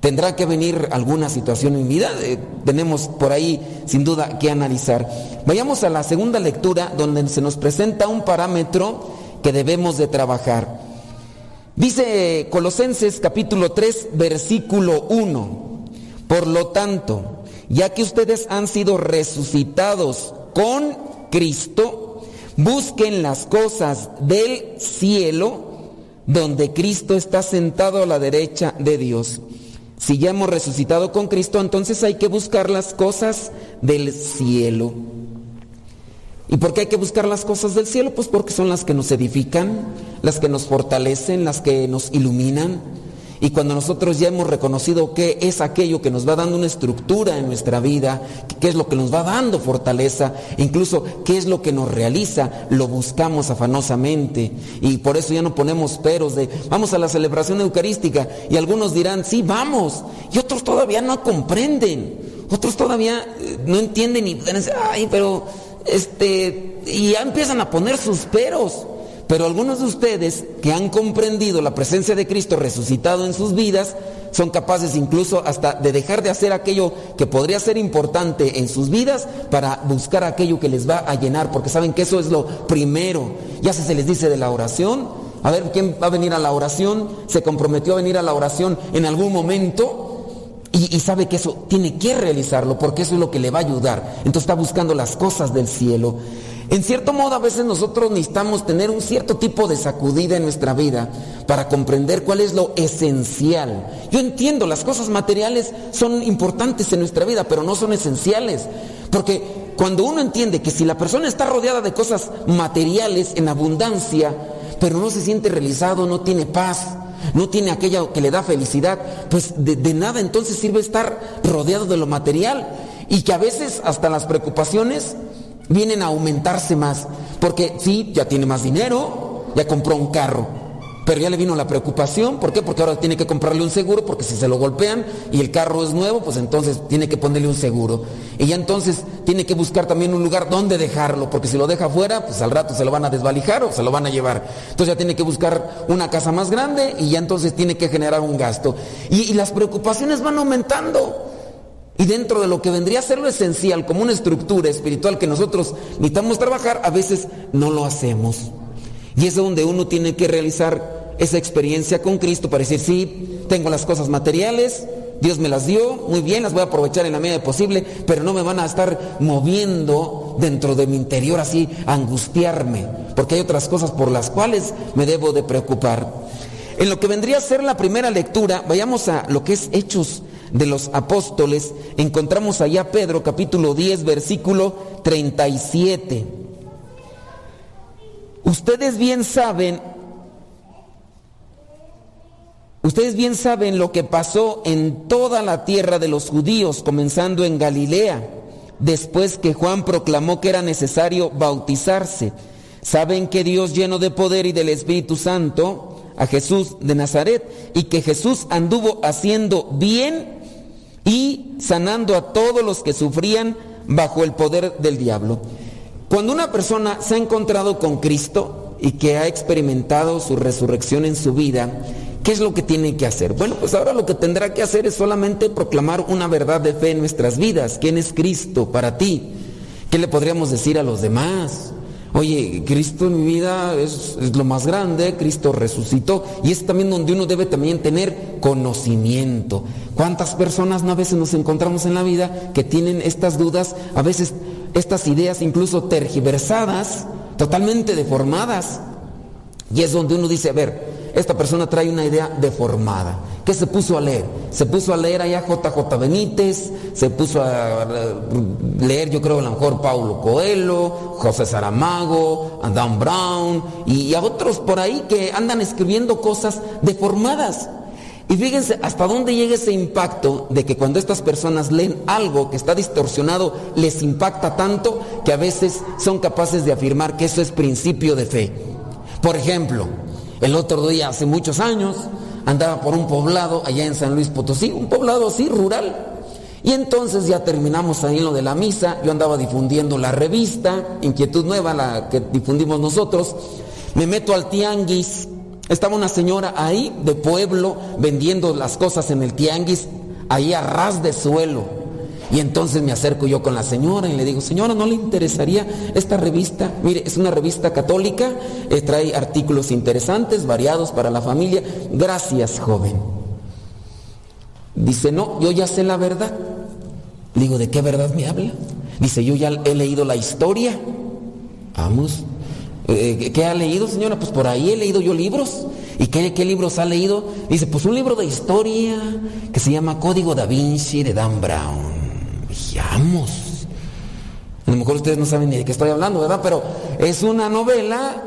Tendrá que venir alguna situación en mi vida, eh, tenemos por ahí sin duda que analizar. Vayamos a la segunda lectura donde se nos presenta un parámetro que debemos de trabajar. Dice Colosenses capítulo 3 versículo 1, por lo tanto, ya que ustedes han sido resucitados con Cristo, Busquen las cosas del cielo donde Cristo está sentado a la derecha de Dios. Si ya hemos resucitado con Cristo, entonces hay que buscar las cosas del cielo. ¿Y por qué hay que buscar las cosas del cielo? Pues porque son las que nos edifican, las que nos fortalecen, las que nos iluminan. Y cuando nosotros ya hemos reconocido qué es aquello que nos va dando una estructura en nuestra vida, qué es lo que nos va dando fortaleza, incluso qué es lo que nos realiza, lo buscamos afanosamente. Y por eso ya no ponemos peros de, vamos a la celebración eucarística. Y algunos dirán, sí, vamos. Y otros todavía no comprenden. Otros todavía eh, no entienden y dicen, ay, pero, este, y ya empiezan a poner sus peros. Pero algunos de ustedes que han comprendido la presencia de Cristo resucitado en sus vidas, son capaces incluso hasta de dejar de hacer aquello que podría ser importante en sus vidas para buscar aquello que les va a llenar, porque saben que eso es lo primero. Ya se les dice de la oración, a ver quién va a venir a la oración, se comprometió a venir a la oración en algún momento y, y, sabe que eso tiene que realizarlo porque eso es lo que le va a ayudar. Entonces está buscando las cosas del cielo. En cierto modo, a veces nosotros necesitamos tener un cierto tipo de sacudida en nuestra vida para comprender cuál es lo esencial. Yo entiendo, las cosas materiales son importantes en nuestra vida, pero no son esenciales. Porque cuando uno entiende que si la persona está rodeada de cosas materiales en abundancia, pero no se siente realizado, no tiene paz, no tiene aquello que le da felicidad, pues de, de nada entonces sirve estar rodeado de lo material. Y que a veces hasta las preocupaciones vienen a aumentarse más. Porque sí, ya tiene más dinero, ya compró un carro, pero ya le vino la preocupación. ¿Por qué? Porque ahora tiene que comprarle un seguro, porque si se lo golpean y el carro es nuevo, pues entonces tiene que ponerle un seguro. Y ya entonces tiene que buscar también un lugar donde dejarlo, porque si lo deja afuera, pues al rato se lo van a desvalijar o se lo van a llevar. Entonces ya tiene que buscar una casa más grande y ya entonces tiene que generar un gasto. Y, y las preocupaciones van aumentando. Y dentro de lo que vendría a ser lo esencial, como una estructura espiritual que nosotros necesitamos trabajar, a veces no lo hacemos. Y es donde uno tiene que realizar esa experiencia con Cristo para decir, sí, tengo las cosas materiales, Dios me las dio, muy bien, las voy a aprovechar en la medida posible, pero no me van a estar moviendo dentro de mi interior así, angustiarme, porque hay otras cosas por las cuales me debo de preocupar. En lo que vendría a ser la primera lectura, vayamos a lo que es Hechos de los apóstoles, encontramos allá Pedro capítulo 10 versículo 37. Ustedes bien saben, ustedes bien saben lo que pasó en toda la tierra de los judíos, comenzando en Galilea, después que Juan proclamó que era necesario bautizarse. Saben que Dios lleno de poder y del Espíritu Santo a Jesús de Nazaret y que Jesús anduvo haciendo bien y sanando a todos los que sufrían bajo el poder del diablo. Cuando una persona se ha encontrado con Cristo y que ha experimentado su resurrección en su vida, ¿qué es lo que tiene que hacer? Bueno, pues ahora lo que tendrá que hacer es solamente proclamar una verdad de fe en nuestras vidas. ¿Quién es Cristo para ti? ¿Qué le podríamos decir a los demás? Oye, Cristo en mi vida es, lo más grande, Cristo resucitó y es también donde uno debe también tener conocimiento. ¿Cuántas personas no a veces nos encontramos en la vida que tienen estas dudas, a veces estas ideas incluso tergiversadas, totalmente deformadas? Y es donde uno dice, a ver, esta persona trae una idea deformada. ¿Qué se puso a leer? Se puso a leer allá JJ Benítez, se puso a leer yo creo a lo mejor Paulo Coelho, José Saramago, a Dan Brown y a otros por ahí que andan escribiendo cosas deformadas. Y fíjense hasta dónde llega ese impacto de que cuando estas personas leen algo que está distorsionado, les impacta tanto que a veces son capaces de afirmar que eso es principio de fe. Por ejemplo, el otro día, hace muchos años, andaba por un poblado allá en San Luis Potosí, un poblado así rural. Y entonces ya terminamos ahí lo de la misa, yo andaba difundiendo la revista, Inquietud Nueva, la que difundimos nosotros. Me meto al tianguis, estaba una señora ahí de pueblo vendiendo las cosas en el tianguis, ahí a ras de suelo. Y entonces me acerco yo con la señora y le digo, señora, ¿no le interesaría esta revista? Mire, es una revista católica, eh, trae artículos interesantes, variados para la familia. Gracias, joven. Dice, no, yo ya sé la verdad. Digo, ¿de qué verdad me habla? Dice, yo ya he leído la historia. Vamos. Eh, ¿Qué ha leído, señora? Pues por ahí he leído yo libros. ¿Y qué, libros ha leído? Dice, pues un libro de historia que se llama Código da Vinci de Dan Brown. Vamos. A lo mejor ustedes no saben ni de qué estoy hablando, ¿verdad? Pero es una novela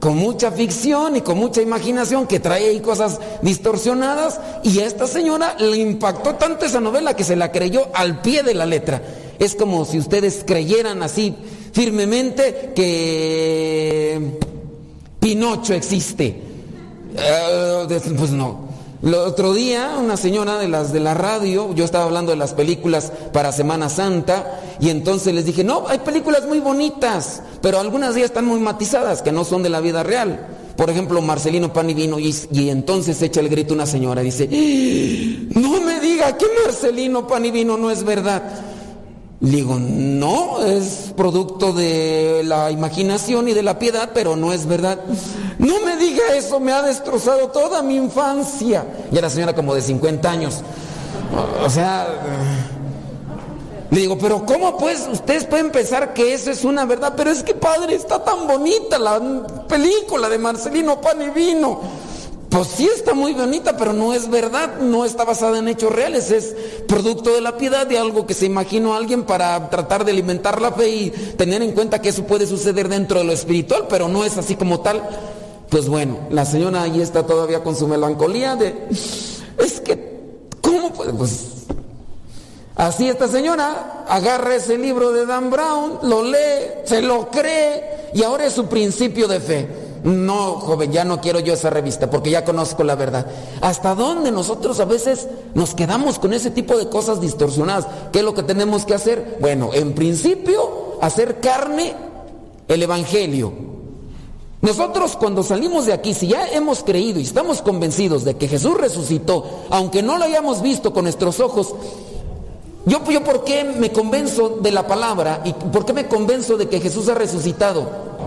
con mucha ficción y con mucha imaginación que trae ahí cosas distorsionadas y a esta señora le impactó tanto esa novela que se la creyó al pie de la letra. Es como si ustedes creyeran así firmemente que Pinocho existe. Eh, pues no. El otro día, una señora de las de la radio, yo estaba hablando de las películas para Semana Santa, y entonces les dije, no, hay películas muy bonitas, pero algunas de ellas están muy matizadas, que no son de la vida real. Por ejemplo, Marcelino Pan y Vino, y, y entonces echa el grito una señora, dice, ¡Ah! no me diga que Marcelino Pan y Vino no es verdad. Le digo, no, es producto de la imaginación y de la piedad, pero no es verdad. No me diga eso, me ha destrozado toda mi infancia. Y era señora como de 50 años. O sea, le digo, pero ¿cómo pues ustedes pueden pensar que eso es una verdad? Pero es que padre, está tan bonita la película de Marcelino Pan y Vino. Pues sí está muy bonita, pero no es verdad, no está basada en hechos reales, es producto de la piedad, de algo que se imaginó alguien para tratar de alimentar la fe y tener en cuenta que eso puede suceder dentro de lo espiritual, pero no es así como tal. Pues bueno, la señora ahí está todavía con su melancolía de, es que, ¿cómo puede? Pues así esta señora agarra ese libro de Dan Brown, lo lee, se lo cree y ahora es su principio de fe. No, joven, ya no quiero yo esa revista porque ya conozco la verdad. ¿Hasta dónde nosotros a veces nos quedamos con ese tipo de cosas distorsionadas? ¿Qué es lo que tenemos que hacer? Bueno, en principio, hacer carne el Evangelio. Nosotros cuando salimos de aquí, si ya hemos creído y estamos convencidos de que Jesús resucitó, aunque no lo hayamos visto con nuestros ojos, yo, yo por qué me convenzo de la palabra y por qué me convenzo de que Jesús ha resucitado?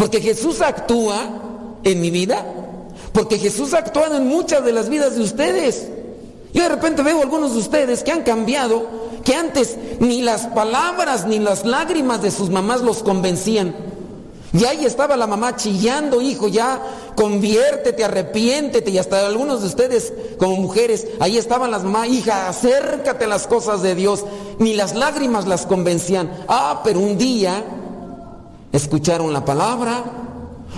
Porque Jesús actúa en mi vida, porque Jesús ha actuado en muchas de las vidas de ustedes. Yo de repente veo algunos de ustedes que han cambiado, que antes ni las palabras ni las lágrimas de sus mamás los convencían. Y ahí estaba la mamá chillando, hijo, ya conviértete, arrepiéntete. Y hasta algunos de ustedes, como mujeres, ahí estaban las mamás, hija, acércate a las cosas de Dios. Ni las lágrimas las convencían. Ah, pero un día escucharon la palabra,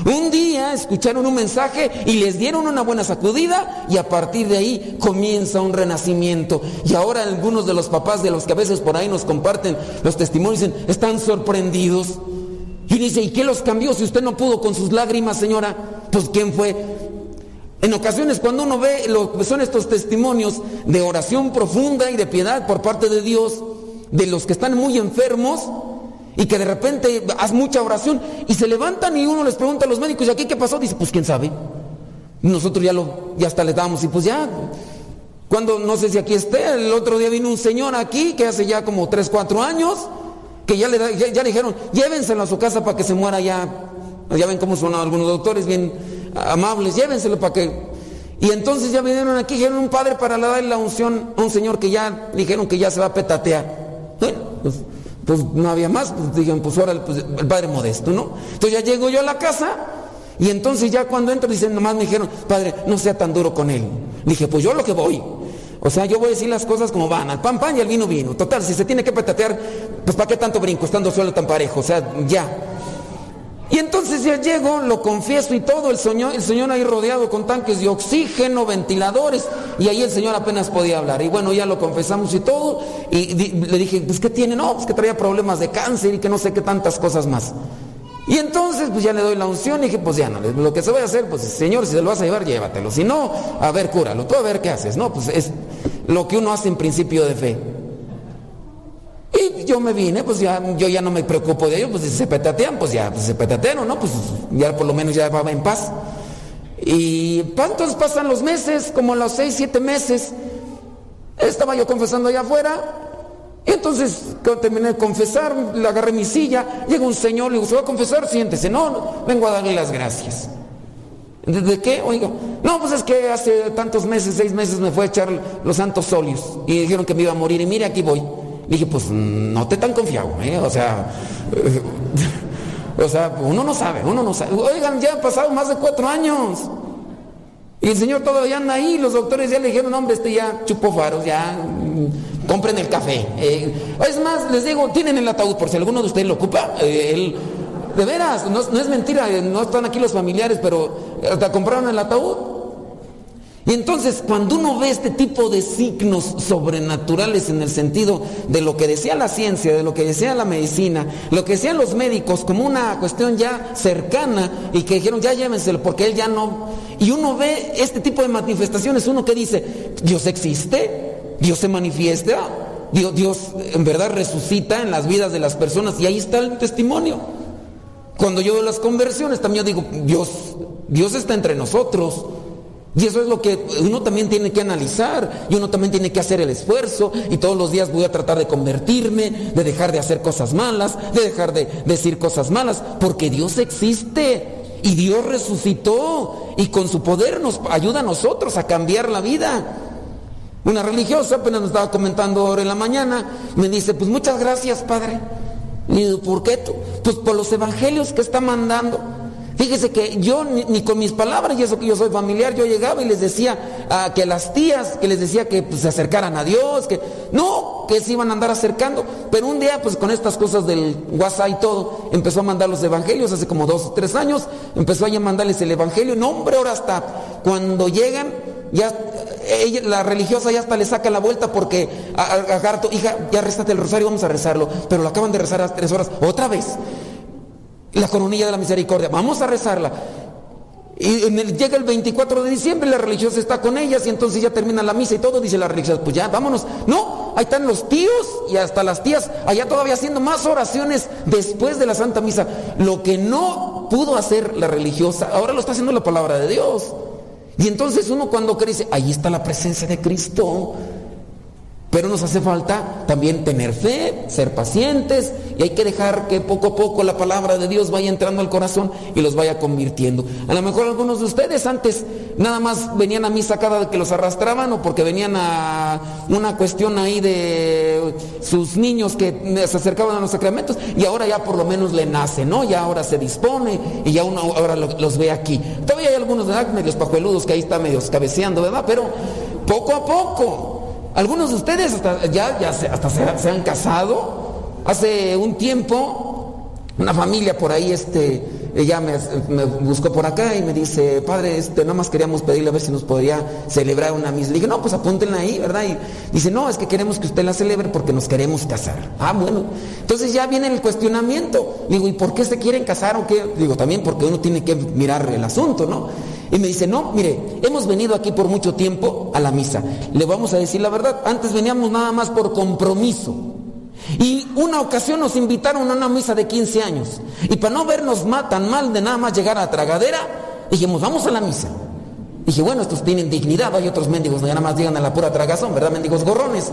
un día escucharon un mensaje y les dieron una buena sacudida y a partir de ahí comienza un renacimiento. Y ahora algunos de los papás de los que a veces por ahí nos comparten los testimonios están sorprendidos. Y dice, ¿y qué los cambió si usted no pudo con sus lágrimas, señora? Pues ¿quién fue? En ocasiones cuando uno ve lo que son estos testimonios de oración profunda y de piedad por parte de Dios, de los que están muy enfermos, y que de repente haz mucha oración y se levantan y uno les pregunta a los médicos, ¿y aquí qué pasó? Dice, pues quién sabe. nosotros ya lo, ya hasta le damos y pues ya. Cuando, no sé si aquí esté, el otro día vino un señor aquí que hace ya como 3, 4 años, que ya le, ya, le dijeron, llévenselo a su casa para que se muera ya. Ya ven cómo son algunos doctores, bien amables, llévenselo para que... Y entonces ya vinieron aquí, dijeron un padre para darle la unción a un señor que ya dijeron que ya se va a petatear. Bueno, pues pues no había más, pues dijeron, pues ahora pues, el padre modesto, ¿no? Entonces ya llego yo a la casa y entonces ya cuando entro dicen, nomás me dijeron, padre, no sea tan duro con él. Dije, pues yo lo que voy. O sea, yo voy a decir las cosas como van, al pan pan y al vino vino. Total, si se tiene que petatear, pues ¿para qué tanto brinco estando suelo tan parejo? O sea, ya. Y entonces ya llego, lo confieso y todo, el señor, el señor ahí rodeado con tanques de oxígeno, ventiladores, y ahí el señor apenas podía hablar. Y bueno, ya lo confesamos y todo, y le dije, pues ¿qué tiene? No, pues que traía problemas de cáncer y que no sé qué tantas cosas más. Y entonces, pues ya le doy la unción y dije, pues ya no, lo que se va a hacer, pues señor, si se lo vas a llevar, llévatelo. Si no, a ver, cúralo, tú a ver qué haces. No, pues es lo que uno hace en principio de fe. Y yo me vine, pues ya, yo ya no me preocupo de ellos, pues si se petatean, pues ya, pues se petatean, ¿no? Pues ya por lo menos ya va en paz. Y entonces pasan los meses, como los seis, siete meses. Estaba yo confesando allá afuera. Y entonces, cuando terminé de confesar, le agarré mi silla, llega un señor, le digo, ¿se va a confesar? Siéntese. No, no, vengo a darle las gracias. ¿De qué? Oigo, no, pues es que hace tantos meses, seis meses, me fue a echar los santos óleos y dijeron que me iba a morir y mire, aquí voy. Dije, pues no te tan confiado, ¿eh? O sea, o sea, uno no sabe, uno no sabe. Oigan, ya han pasado más de cuatro años. Y el señor todavía anda ahí, los doctores ya le dijeron, hombre, este ya chupó faros, ya mm, compren el café. Eh, es más, les digo, tienen el ataúd, por si alguno de ustedes lo ocupa, eh, de veras, no, no es mentira, no están aquí los familiares, pero hasta compraron el ataúd. Y entonces cuando uno ve este tipo de signos sobrenaturales en el sentido de lo que decía la ciencia, de lo que decía la medicina, lo que decían los médicos como una cuestión ya cercana y que dijeron ya llévenselo porque él ya no... Y uno ve este tipo de manifestaciones, uno que dice, Dios existe, Dios se manifiesta, Dios, Dios en verdad resucita en las vidas de las personas y ahí está el testimonio. Cuando yo veo las conversiones también digo, Dios, Dios está entre nosotros. Y eso es lo que uno también tiene que analizar y uno también tiene que hacer el esfuerzo y todos los días voy a tratar de convertirme, de dejar de hacer cosas malas, de dejar de decir cosas malas, porque Dios existe y Dios resucitó y con su poder nos ayuda a nosotros a cambiar la vida. Una religiosa apenas nos estaba comentando ahora en la mañana, me dice, pues muchas gracias Padre. Y digo, ¿por qué tú? Pues por los evangelios que está mandando. Fíjese que yo ni, con mis palabras, y eso que yo soy familiar, yo llegaba y les decía a que las tías, que les decía que pues, se acercaran a Dios, que no, que se iban a andar acercando. Pero un día, pues con estas cosas del WhatsApp y todo, empezó a mandar los evangelios hace como dos o tres años, empezó a mandarles el evangelio. No, hombre, ahora hasta cuando llegan, ya la religiosa ya hasta le saca la vuelta porque a, hija, ya rezate el rosario, vamos a rezarlo. Pero lo acaban de rezar a tres horas, otra vez la coronilla de la misericordia. Vamos a rezarla. Y en el, llega el 24 de diciembre, la religiosa está con ellas y entonces ya termina la misa y todo, dice la religiosa, pues ya, vámonos. No, ahí están los tíos y hasta las tías, allá todavía haciendo más oraciones después de la Santa Misa. Lo que no pudo hacer la religiosa, ahora lo está haciendo la palabra de Dios. Y entonces uno cuando cree dice, ahí está la presencia de Cristo. Pero nos hace falta también tener fe, ser pacientes y hay que dejar que poco a poco la palabra de Dios vaya entrando al corazón y los vaya convirtiendo. A lo mejor algunos de ustedes antes nada más venían a misa cada que los arrastraban o porque venían a una cuestión ahí de sus niños que se acercaban a los sacramentos y ahora ya por lo menos le nace, ¿no? Ya ahora se dispone y ya uno ahora los ve aquí. Todavía hay algunos de medios pajueludos que ahí están medio cabeceando, ¿verdad? Pero poco a poco. Algunos de ustedes ya se, hasta se, han casado. Hace un tiempo, una familia por ahí, este, ella me, buscó por acá y me dice, padre, este, nada más queríamos pedirle a ver si nos podría celebrar una misa. Le dije, no, pues apúntenla ahí, ¿verdad? Y dice, no, es que queremos que usted la celebre porque nos queremos casar. Ah, bueno. Entonces ya viene el cuestionamiento. Digo, ¿y por qué se quieren casar o qué? Digo, también porque uno tiene que mirar el asunto, ¿no? Y me dice, no, mire, hemos venido aquí por mucho tiempo a la misa. Le vamos a decir la verdad, antes veníamos nada más por compromiso. Y una ocasión nos invitaron a una misa de 15 años. Y para no vernos tan mal de nada más llegar a la tragadera, dijimos, vamos a la misa. Dije, bueno, estos tienen dignidad, hay otros mendigos nada más llegan a la pura tragazón, ¿verdad? Mendigos gorrones.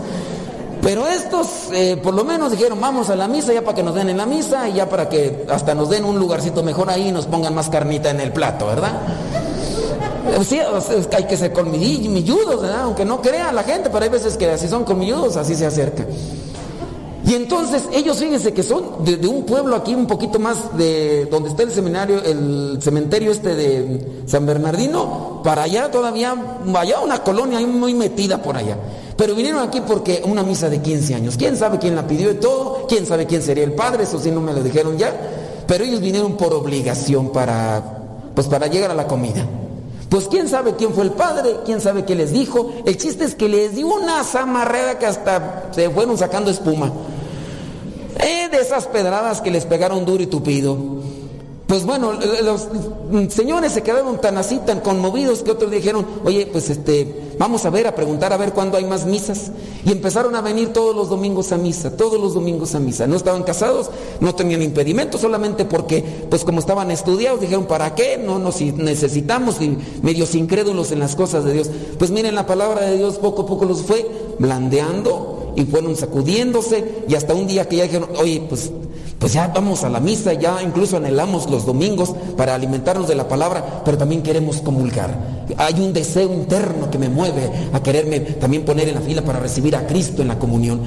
Pero estos, eh, por lo menos dijeron, vamos a la misa ya para que nos den en la misa y ya para que hasta nos den un lugarcito mejor ahí y nos pongan más carnita en el plato, ¿verdad? Sí, hay que ser colmilludos, aunque no crea la gente, pero hay veces que si son colmilludos así se acerca. Y entonces ellos fíjense que son de, un pueblo aquí un poquito más de donde está el seminario, el cementerio este de San Bernardino, para allá todavía, allá una colonia muy metida por allá. Pero vinieron aquí porque una misa de 15 años. ¿Quién sabe quién la pidió y todo? ¿Quién sabe quién sería el padre? Eso sí no me lo dijeron ya. Pero ellos vinieron por obligación para, pues para llegar a la comida. Pues quién sabe quién fue el padre, quién sabe qué les dijo. El chiste es que les dio una zamarrera que hasta se fueron sacando espuma. Eh, de esas pedradas que les pegaron duro y tupido. Pues bueno, los señores se quedaron tan así, tan conmovidos que otros dijeron, oye, pues este, vamos a ver, a preguntar a ver cuándo hay más misas. Y empezaron a venir todos los domingos a misa, todos los domingos a misa. No estaban casados, no tenían impedimento, solamente porque, pues como estaban estudiados, dijeron, ¿para qué? No nos necesitamos, medios incrédulos en las cosas de Dios. Pues miren, la palabra de Dios poco a poco los fue blandeando y fueron sacudiéndose y hasta un día que ya dijeron, oye, pues pues ya vamos a la misa, ya incluso anhelamos los domingos para alimentarnos de la palabra, pero también queremos comulgar. Hay un deseo interno que me mueve a quererme también poner en la fila para recibir a Cristo en la comunión.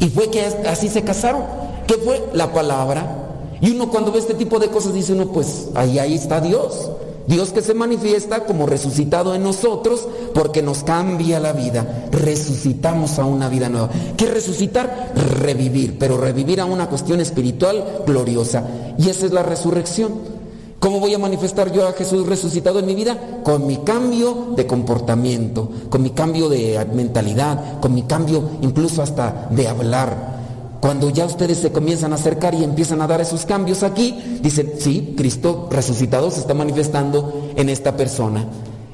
Y fue que así se casaron. ¿Qué fue? La palabra. Y uno cuando ve este tipo de cosas dice uno, pues ahí, ahí está Dios. Dios que se manifiesta como resucitado en nosotros porque nos cambia la vida. Resucitamos a una vida nueva. ¿Qué resucitar? Revivir, pero revivir a una cuestión espiritual gloriosa. Y esa es la resurrección. ¿Cómo voy a manifestar yo a Jesús resucitado en mi vida? Con mi cambio de comportamiento, con mi cambio de mentalidad, con mi cambio incluso hasta de hablar. Cuando ya ustedes se comienzan a acercar y empiezan a dar esos cambios aquí, dicen, sí, Cristo resucitado se está manifestando en esta persona.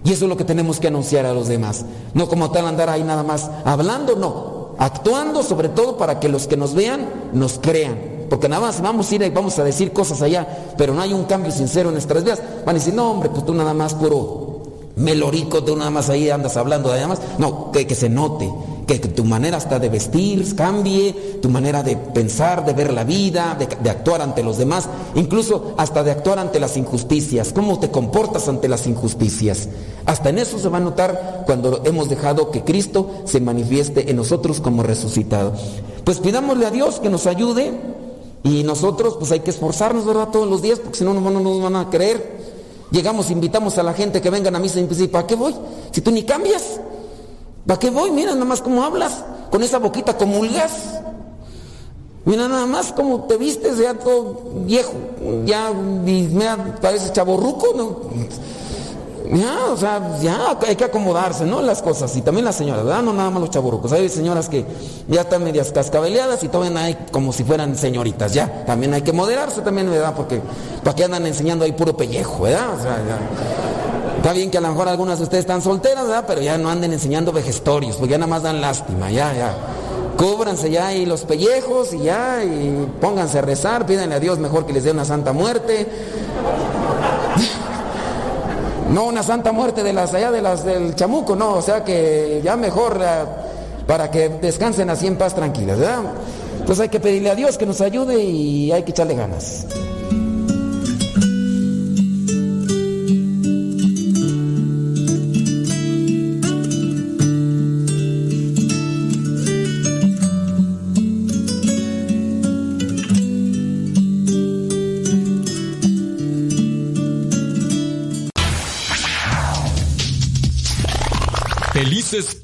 Y eso es lo que tenemos que anunciar a los demás. No como tal andar ahí nada más hablando, no. Actuando sobre todo para que los que nos vean nos crean. Porque nada más vamos a ir y vamos a decir cosas allá, pero no hay un cambio sincero en nuestras vidas. Van a decir, no hombre, pues tú nada más puro melorico, tú nada más ahí andas hablando de más. No, que se note, que, tu manera hasta de vestir cambie, tu manera de pensar, de ver la vida, de, actuar ante los demás, incluso hasta de actuar ante las injusticias, cómo te comportas ante las injusticias. Hasta en eso se va a notar cuando hemos dejado que Cristo se manifieste en nosotros como resucitado. Pues pidámosle a Dios que nos ayude y nosotros pues hay que esforzarnos, ¿verdad? Todos los días, porque si no, no, nos van a creer. Llegamos, invitamos a la gente que vengan a misa y dice, ¿para qué voy? Si tú ni cambias. ¿Para qué voy? Mira nada más cómo hablas. Con esa boquita comulgas. Mira nada más cómo te vistes, ya todo viejo. Ya me parece chaborruco, ¿no? Ya, o sea, ya hay que acomodarse, ¿no? Las cosas. Y también las señoras, ¿verdad? No nada más los chaburrucos. Hay señoras que ya están medias cascabeleadas y todavía hay como si fueran señoritas, ya. También hay que moderarse también, ¿verdad? Porque ¿para qué andan enseñando ahí puro pellejo, ¿verdad? O sea, ya. Está bien que a lo mejor algunas de ustedes están solteras, ¿verdad? Pero ya no anden enseñando vejestorios, porque ya nada más dan lástima, ya, ya. Cúbranse ya ahí los pellejos y ya, y pónganse a rezar, pídanle a Dios mejor que les dé una santa muerte. No una santa muerte de las allá de las del chamuco, no, o sea que ya mejor eh, para que descansen así en paz tranquilas, ¿verdad? Entonces hay que pedirle a Dios que nos ayude y hay que echarle ganas.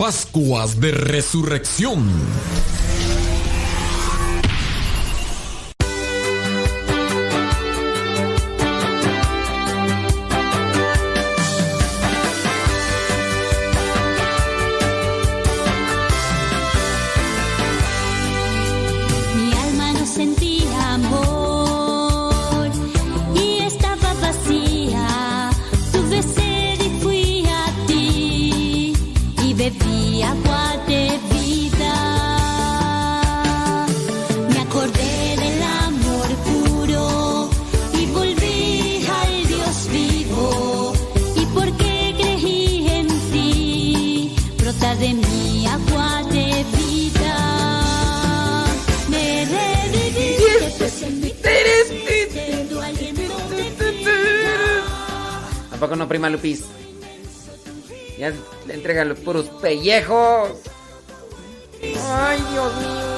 Pascuas de Resurrección. Pellejos. Ay, Dios mío.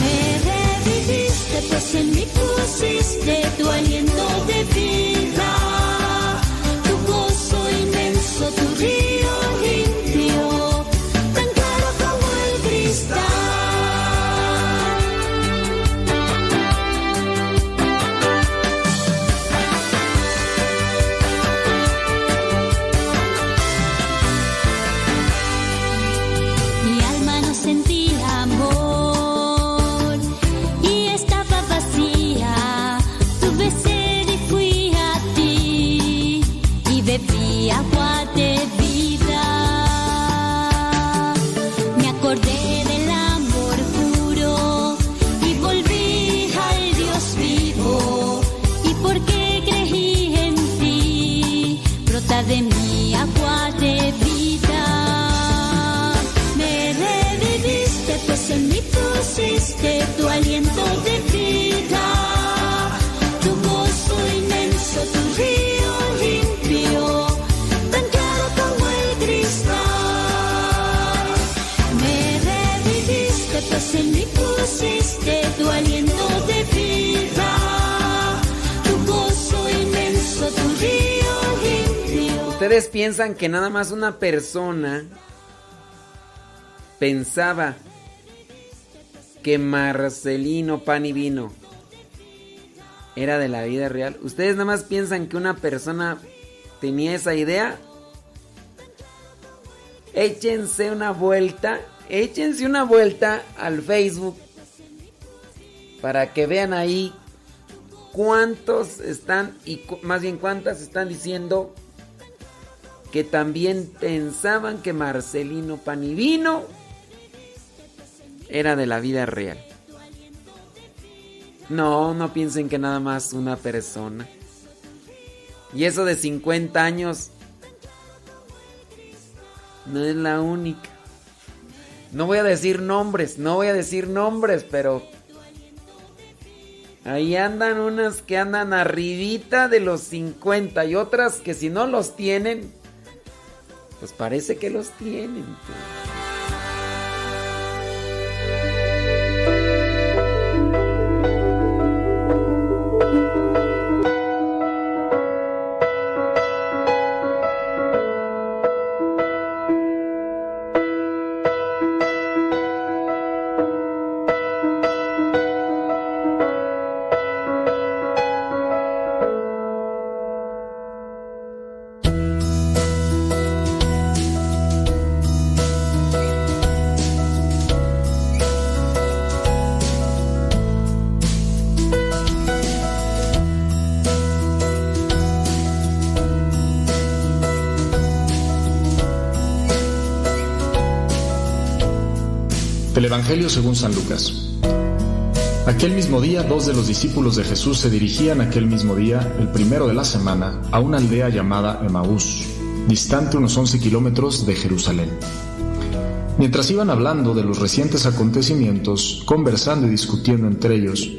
Me reviviste, pues en mí pusiste tu aliento de vida. Tu gozo inmenso, tu río piensan que nada más una persona pensaba que Marcelino Pan y Vino era de la vida real. ¿Ustedes nada más piensan que una persona tenía esa idea? Échense una vuelta, échense una vuelta al Facebook para que vean ahí cuántos están y más bien cuántas están diciendo que también pensaban que Marcelino Panivino era de la vida real. No, no piensen que nada más una persona. Y eso de 50 años no es la única. No voy a decir nombres, no voy a decir nombres, pero ahí andan unas que andan arribita de los 50 y otras que si no los tienen, pues parece que los tienen. Evangelio según San Lucas. Aquel mismo día, dos de los discípulos de Jesús se dirigían aquel mismo día, el primero de la semana, a una aldea llamada Emaús, distante unos 11 kilómetros de Jerusalén. Mientras iban hablando de los recientes acontecimientos, conversando y discutiendo entre ellos,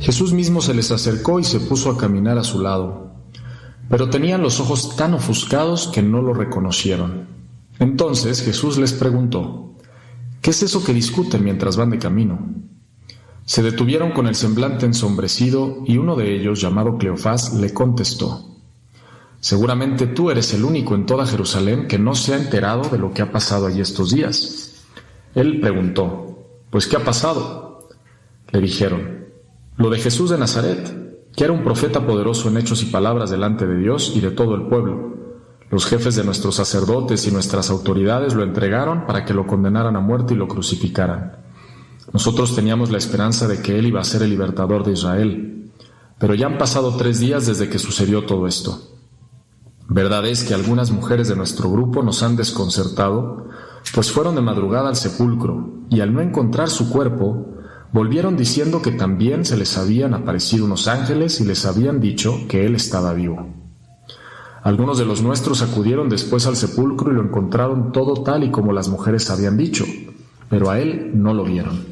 Jesús mismo se les acercó y se puso a caminar a su lado, pero tenían los ojos tan ofuscados que no lo reconocieron. Entonces Jesús les preguntó, ¿Qué es eso que discuten mientras van de camino? Se detuvieron con el semblante ensombrecido y uno de ellos, llamado Cleofás, le contestó, Seguramente tú eres el único en toda Jerusalén que no se ha enterado de lo que ha pasado allí estos días. Él preguntó, Pues ¿qué ha pasado? Le dijeron, Lo de Jesús de Nazaret, que era un profeta poderoso en hechos y palabras delante de Dios y de todo el pueblo los jefes de nuestros sacerdotes y nuestras autoridades lo entregaron para que lo condenaran a muerte y lo crucificaran. Nosotros teníamos la esperanza de que Él iba a ser el libertador de Israel, pero ya han pasado tres días desde que sucedió todo esto. Verdad es que algunas mujeres de nuestro grupo nos han desconcertado, pues fueron de madrugada al sepulcro y al no encontrar su cuerpo, volvieron diciendo que también se les habían aparecido unos ángeles y les habían dicho que Él estaba vivo. Algunos de los nuestros acudieron después al sepulcro y lo encontraron todo tal y como las mujeres habían dicho, pero a él no lo vieron.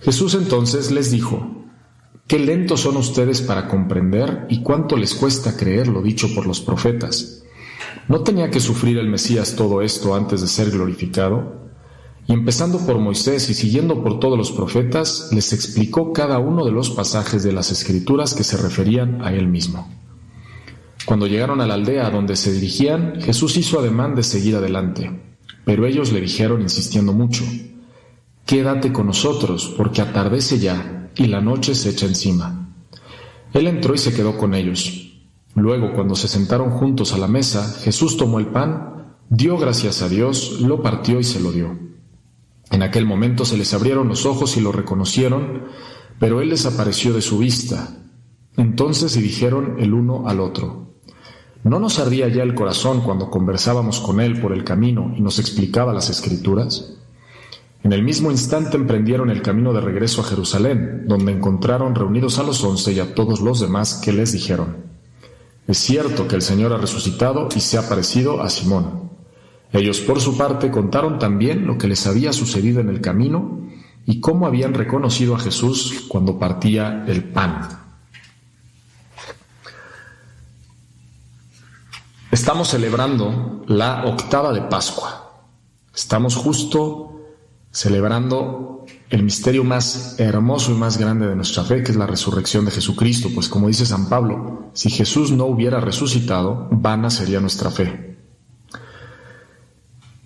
Jesús entonces les dijo, Qué lentos son ustedes para comprender y cuánto les cuesta creer lo dicho por los profetas. ¿No tenía que sufrir el Mesías todo esto antes de ser glorificado? Y empezando por Moisés y siguiendo por todos los profetas, les explicó cada uno de los pasajes de las escrituras que se referían a él mismo. Cuando llegaron a la aldea donde se dirigían, Jesús hizo ademán de seguir adelante, pero ellos le dijeron insistiendo mucho, Quédate con nosotros, porque atardece ya y la noche se echa encima. Él entró y se quedó con ellos. Luego, cuando se sentaron juntos a la mesa, Jesús tomó el pan, dio gracias a Dios, lo partió y se lo dio. En aquel momento se les abrieron los ojos y lo reconocieron, pero él desapareció de su vista. Entonces se dijeron el uno al otro, ¿No nos ardía ya el corazón cuando conversábamos con él por el camino y nos explicaba las escrituras? En el mismo instante emprendieron el camino de regreso a Jerusalén, donde encontraron reunidos a los once y a todos los demás que les dijeron, Es cierto que el Señor ha resucitado y se ha parecido a Simón. Ellos por su parte contaron también lo que les había sucedido en el camino y cómo habían reconocido a Jesús cuando partía el pan. Estamos celebrando la octava de Pascua. Estamos justo celebrando el misterio más hermoso y más grande de nuestra fe, que es la resurrección de Jesucristo, pues como dice San Pablo, si Jesús no hubiera resucitado, vana sería nuestra fe.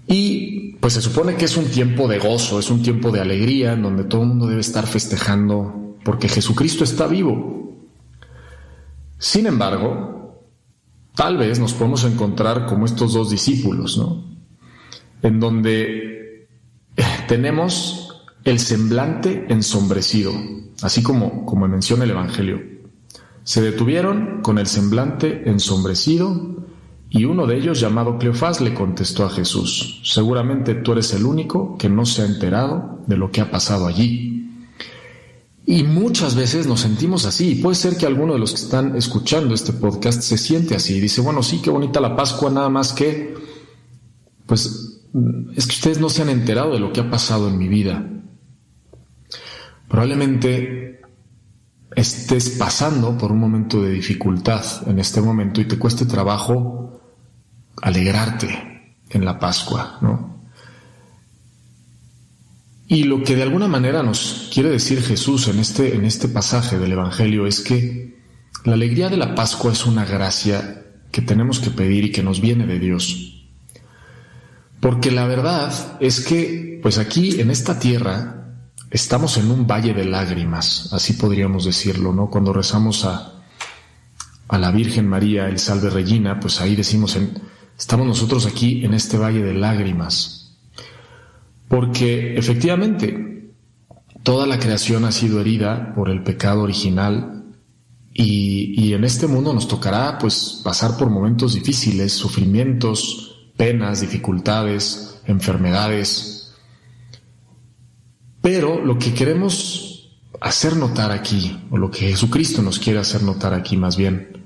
Y pues se supone que es un tiempo de gozo, es un tiempo de alegría, en donde todo el mundo debe estar festejando porque Jesucristo está vivo. Sin embargo, tal vez nos podemos encontrar como estos dos discípulos, ¿no? En donde tenemos el semblante ensombrecido, así como, como menciona el Evangelio. Se detuvieron con el semblante ensombrecido y uno de ellos, llamado Cleofás, le contestó a Jesús, seguramente tú eres el único que no se ha enterado de lo que ha pasado allí. Y muchas veces nos sentimos así. Puede ser que alguno de los que están escuchando este podcast se siente así. Dice, bueno, sí, qué bonita la Pascua, nada más que, pues, es que ustedes no se han enterado de lo que ha pasado en mi vida. Probablemente estés pasando por un momento de dificultad en este momento y te cueste trabajo alegrarte en la Pascua, ¿no? Y lo que de alguna manera nos quiere decir Jesús en este, en este pasaje del Evangelio es que la alegría de la Pascua es una gracia que tenemos que pedir y que nos viene de Dios. Porque la verdad es que, pues aquí en esta tierra, estamos en un valle de lágrimas, así podríamos decirlo, ¿no? Cuando rezamos a, a la Virgen María, el Salve Regina, pues ahí decimos, en, estamos nosotros aquí en este valle de lágrimas. Porque efectivamente, toda la creación ha sido herida por el pecado original y, en este mundo nos tocará pues pasar por momentos difíciles, sufrimientos, penas, dificultades, enfermedades, pero lo que queremos hacer notar aquí, o lo que Jesucristo nos quiere hacer notar aquí más bien,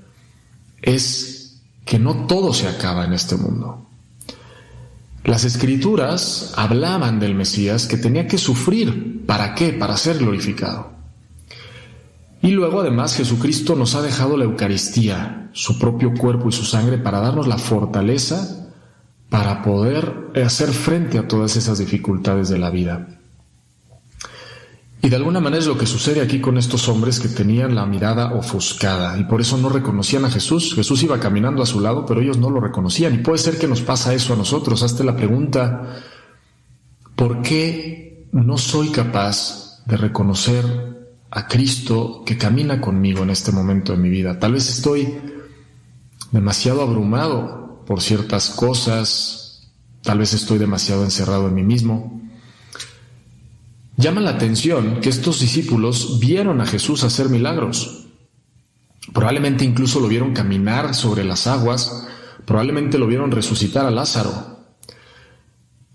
es que no todo se acaba en este mundo. Las escrituras hablaban del Mesías que tenía que sufrir. ¿Para qué? Para ser glorificado. Y luego además Jesucristo nos ha dejado la Eucaristía, su propio cuerpo y su sangre, para darnos la fortaleza para poder hacer frente a todas esas dificultades de la vida. Y de alguna manera es lo que sucede aquí con estos hombres que tenían la mirada ofuscada y por eso no reconocían a Jesús. Jesús iba caminando a su lado, pero ellos no lo reconocían. Y puede ser que nos pasa eso a nosotros. Hazte la pregunta, ¿por qué no soy capaz de reconocer a Cristo que camina conmigo en este momento de mi vida? Tal vez estoy demasiado abrumado por ciertas cosas, tal vez estoy demasiado encerrado en mí mismo. Llama la atención que estos discípulos vieron a Jesús hacer milagros. Probablemente incluso lo vieron caminar sobre las aguas, probablemente lo vieron resucitar a Lázaro.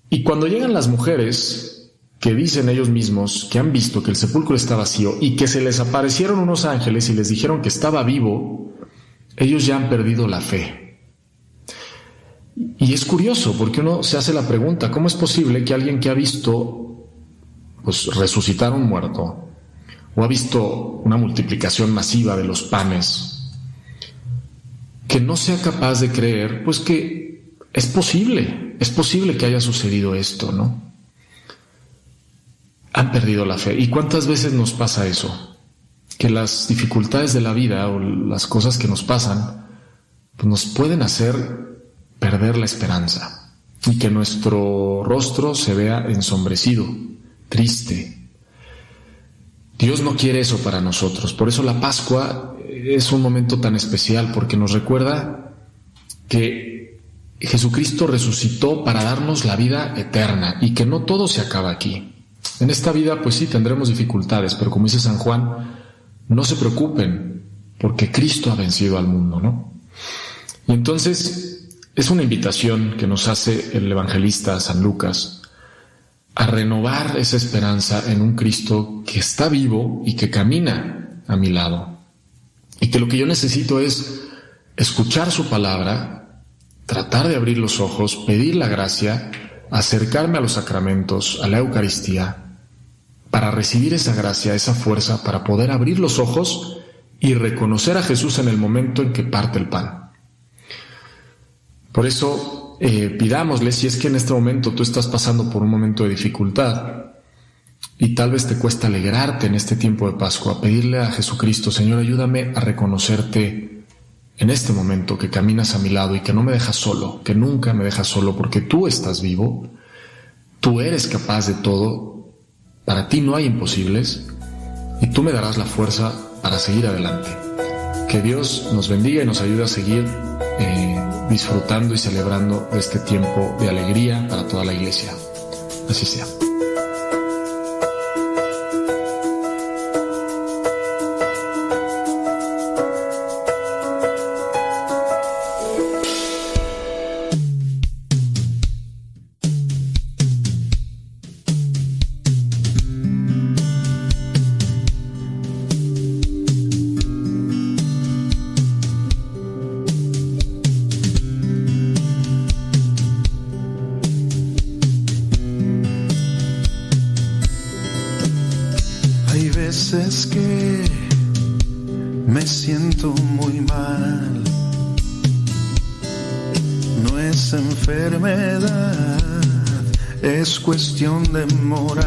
Y cuando llegan las mujeres que dicen ellos mismos que han visto que el sepulcro está vacío y que se les aparecieron unos ángeles y les dijeron que estaba vivo, ellos ya han perdido la fe. Y es curioso porque uno se hace la pregunta, ¿cómo es posible que alguien que ha visto pues resucitar un muerto, o ha visto una multiplicación masiva de los panes, que no sea capaz de creer, pues que es posible, es posible que haya sucedido esto, ¿no? Han perdido la fe. ¿Y cuántas veces nos pasa eso? Que las dificultades de la vida o las cosas que nos pasan, pues nos pueden hacer perder la esperanza y que nuestro rostro se vea ensombrecido triste. Dios no quiere eso para nosotros. Por eso la Pascua es un momento tan especial porque nos recuerda que Jesucristo resucitó para darnos la vida eterna y que no todo se acaba aquí. En esta vida pues sí tendremos dificultades, pero como dice San Juan, no se preocupen porque Cristo ha vencido al mundo, ¿no? Y entonces es una invitación que nos hace el evangelista San Lucas a renovar esa esperanza en un Cristo que está vivo y que camina a mi lado. Y que lo que yo necesito es escuchar su palabra, tratar de abrir los ojos, pedir la gracia, acercarme a los sacramentos, a la Eucaristía, para recibir esa gracia, esa fuerza, para poder abrir los ojos y reconocer a Jesús en el momento en que parte el pan. Por eso eh, pidámosle si es que en este momento tú estás pasando por un momento de dificultad, y tal vez te cuesta alegrarte en este tiempo de Pascua, pedirle a Jesucristo, Señor, ayúdame a reconocerte en este momento que caminas a mi lado y que no me dejas solo, que nunca me dejas solo porque tú estás vivo, tú eres capaz de todo, para ti no hay imposibles y tú me darás la fuerza para seguir adelante. Que Dios nos bendiga y nos ayude a seguir eh, disfrutando y celebrando este tiempo de alegría para toda la iglesia. Así sea. more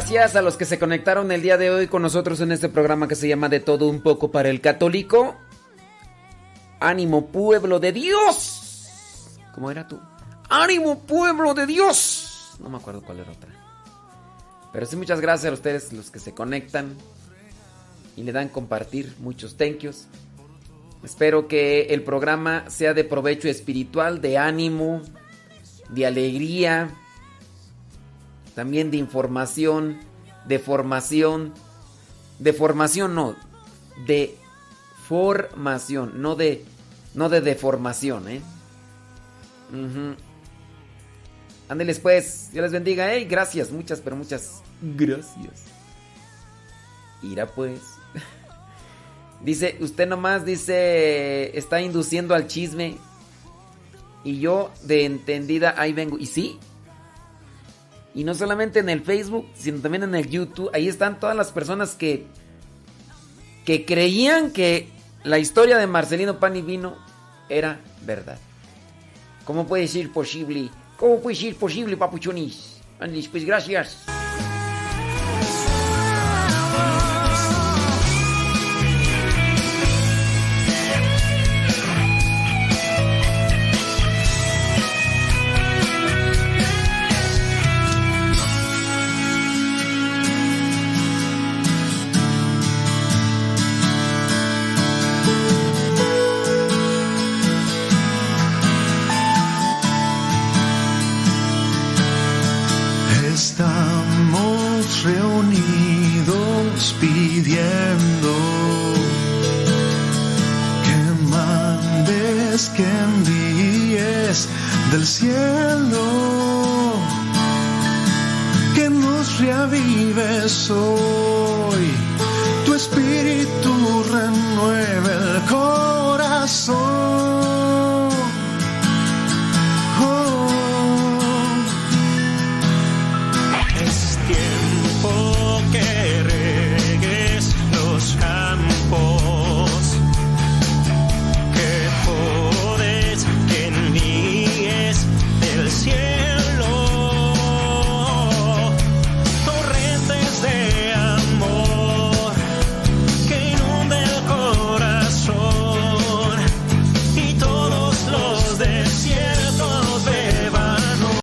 Gracias a los que se conectaron el día de hoy con nosotros en este programa que se llama De todo un poco para el católico. Ánimo pueblo de Dios. ¿Cómo era tú? Ánimo pueblo de Dios. No me acuerdo cuál era otra. Pero sí, muchas gracias a ustedes los que se conectan y le dan compartir. Muchos thank yous. Espero que el programa sea de provecho espiritual, de ánimo, de alegría también de información, de formación, de formación no, de formación, no de, no de deformación, ¿eh? Ándeles pues, Dios les bendiga, hey, gracias, muchas, pero muchas gracias. Irá pues. Dice, usted nomás dice, está induciendo al chisme. Y yo de entendida ahí vengo. ¿Y sí? Y no solamente en el Facebook, sino también en el YouTube. Ahí están todas las personas que, que creían que la historia de Marcelino Pan y Vino era verdad. ¿Cómo puede ser posible? ¿Cómo puede ser posible, papuchonis? Pues gracias.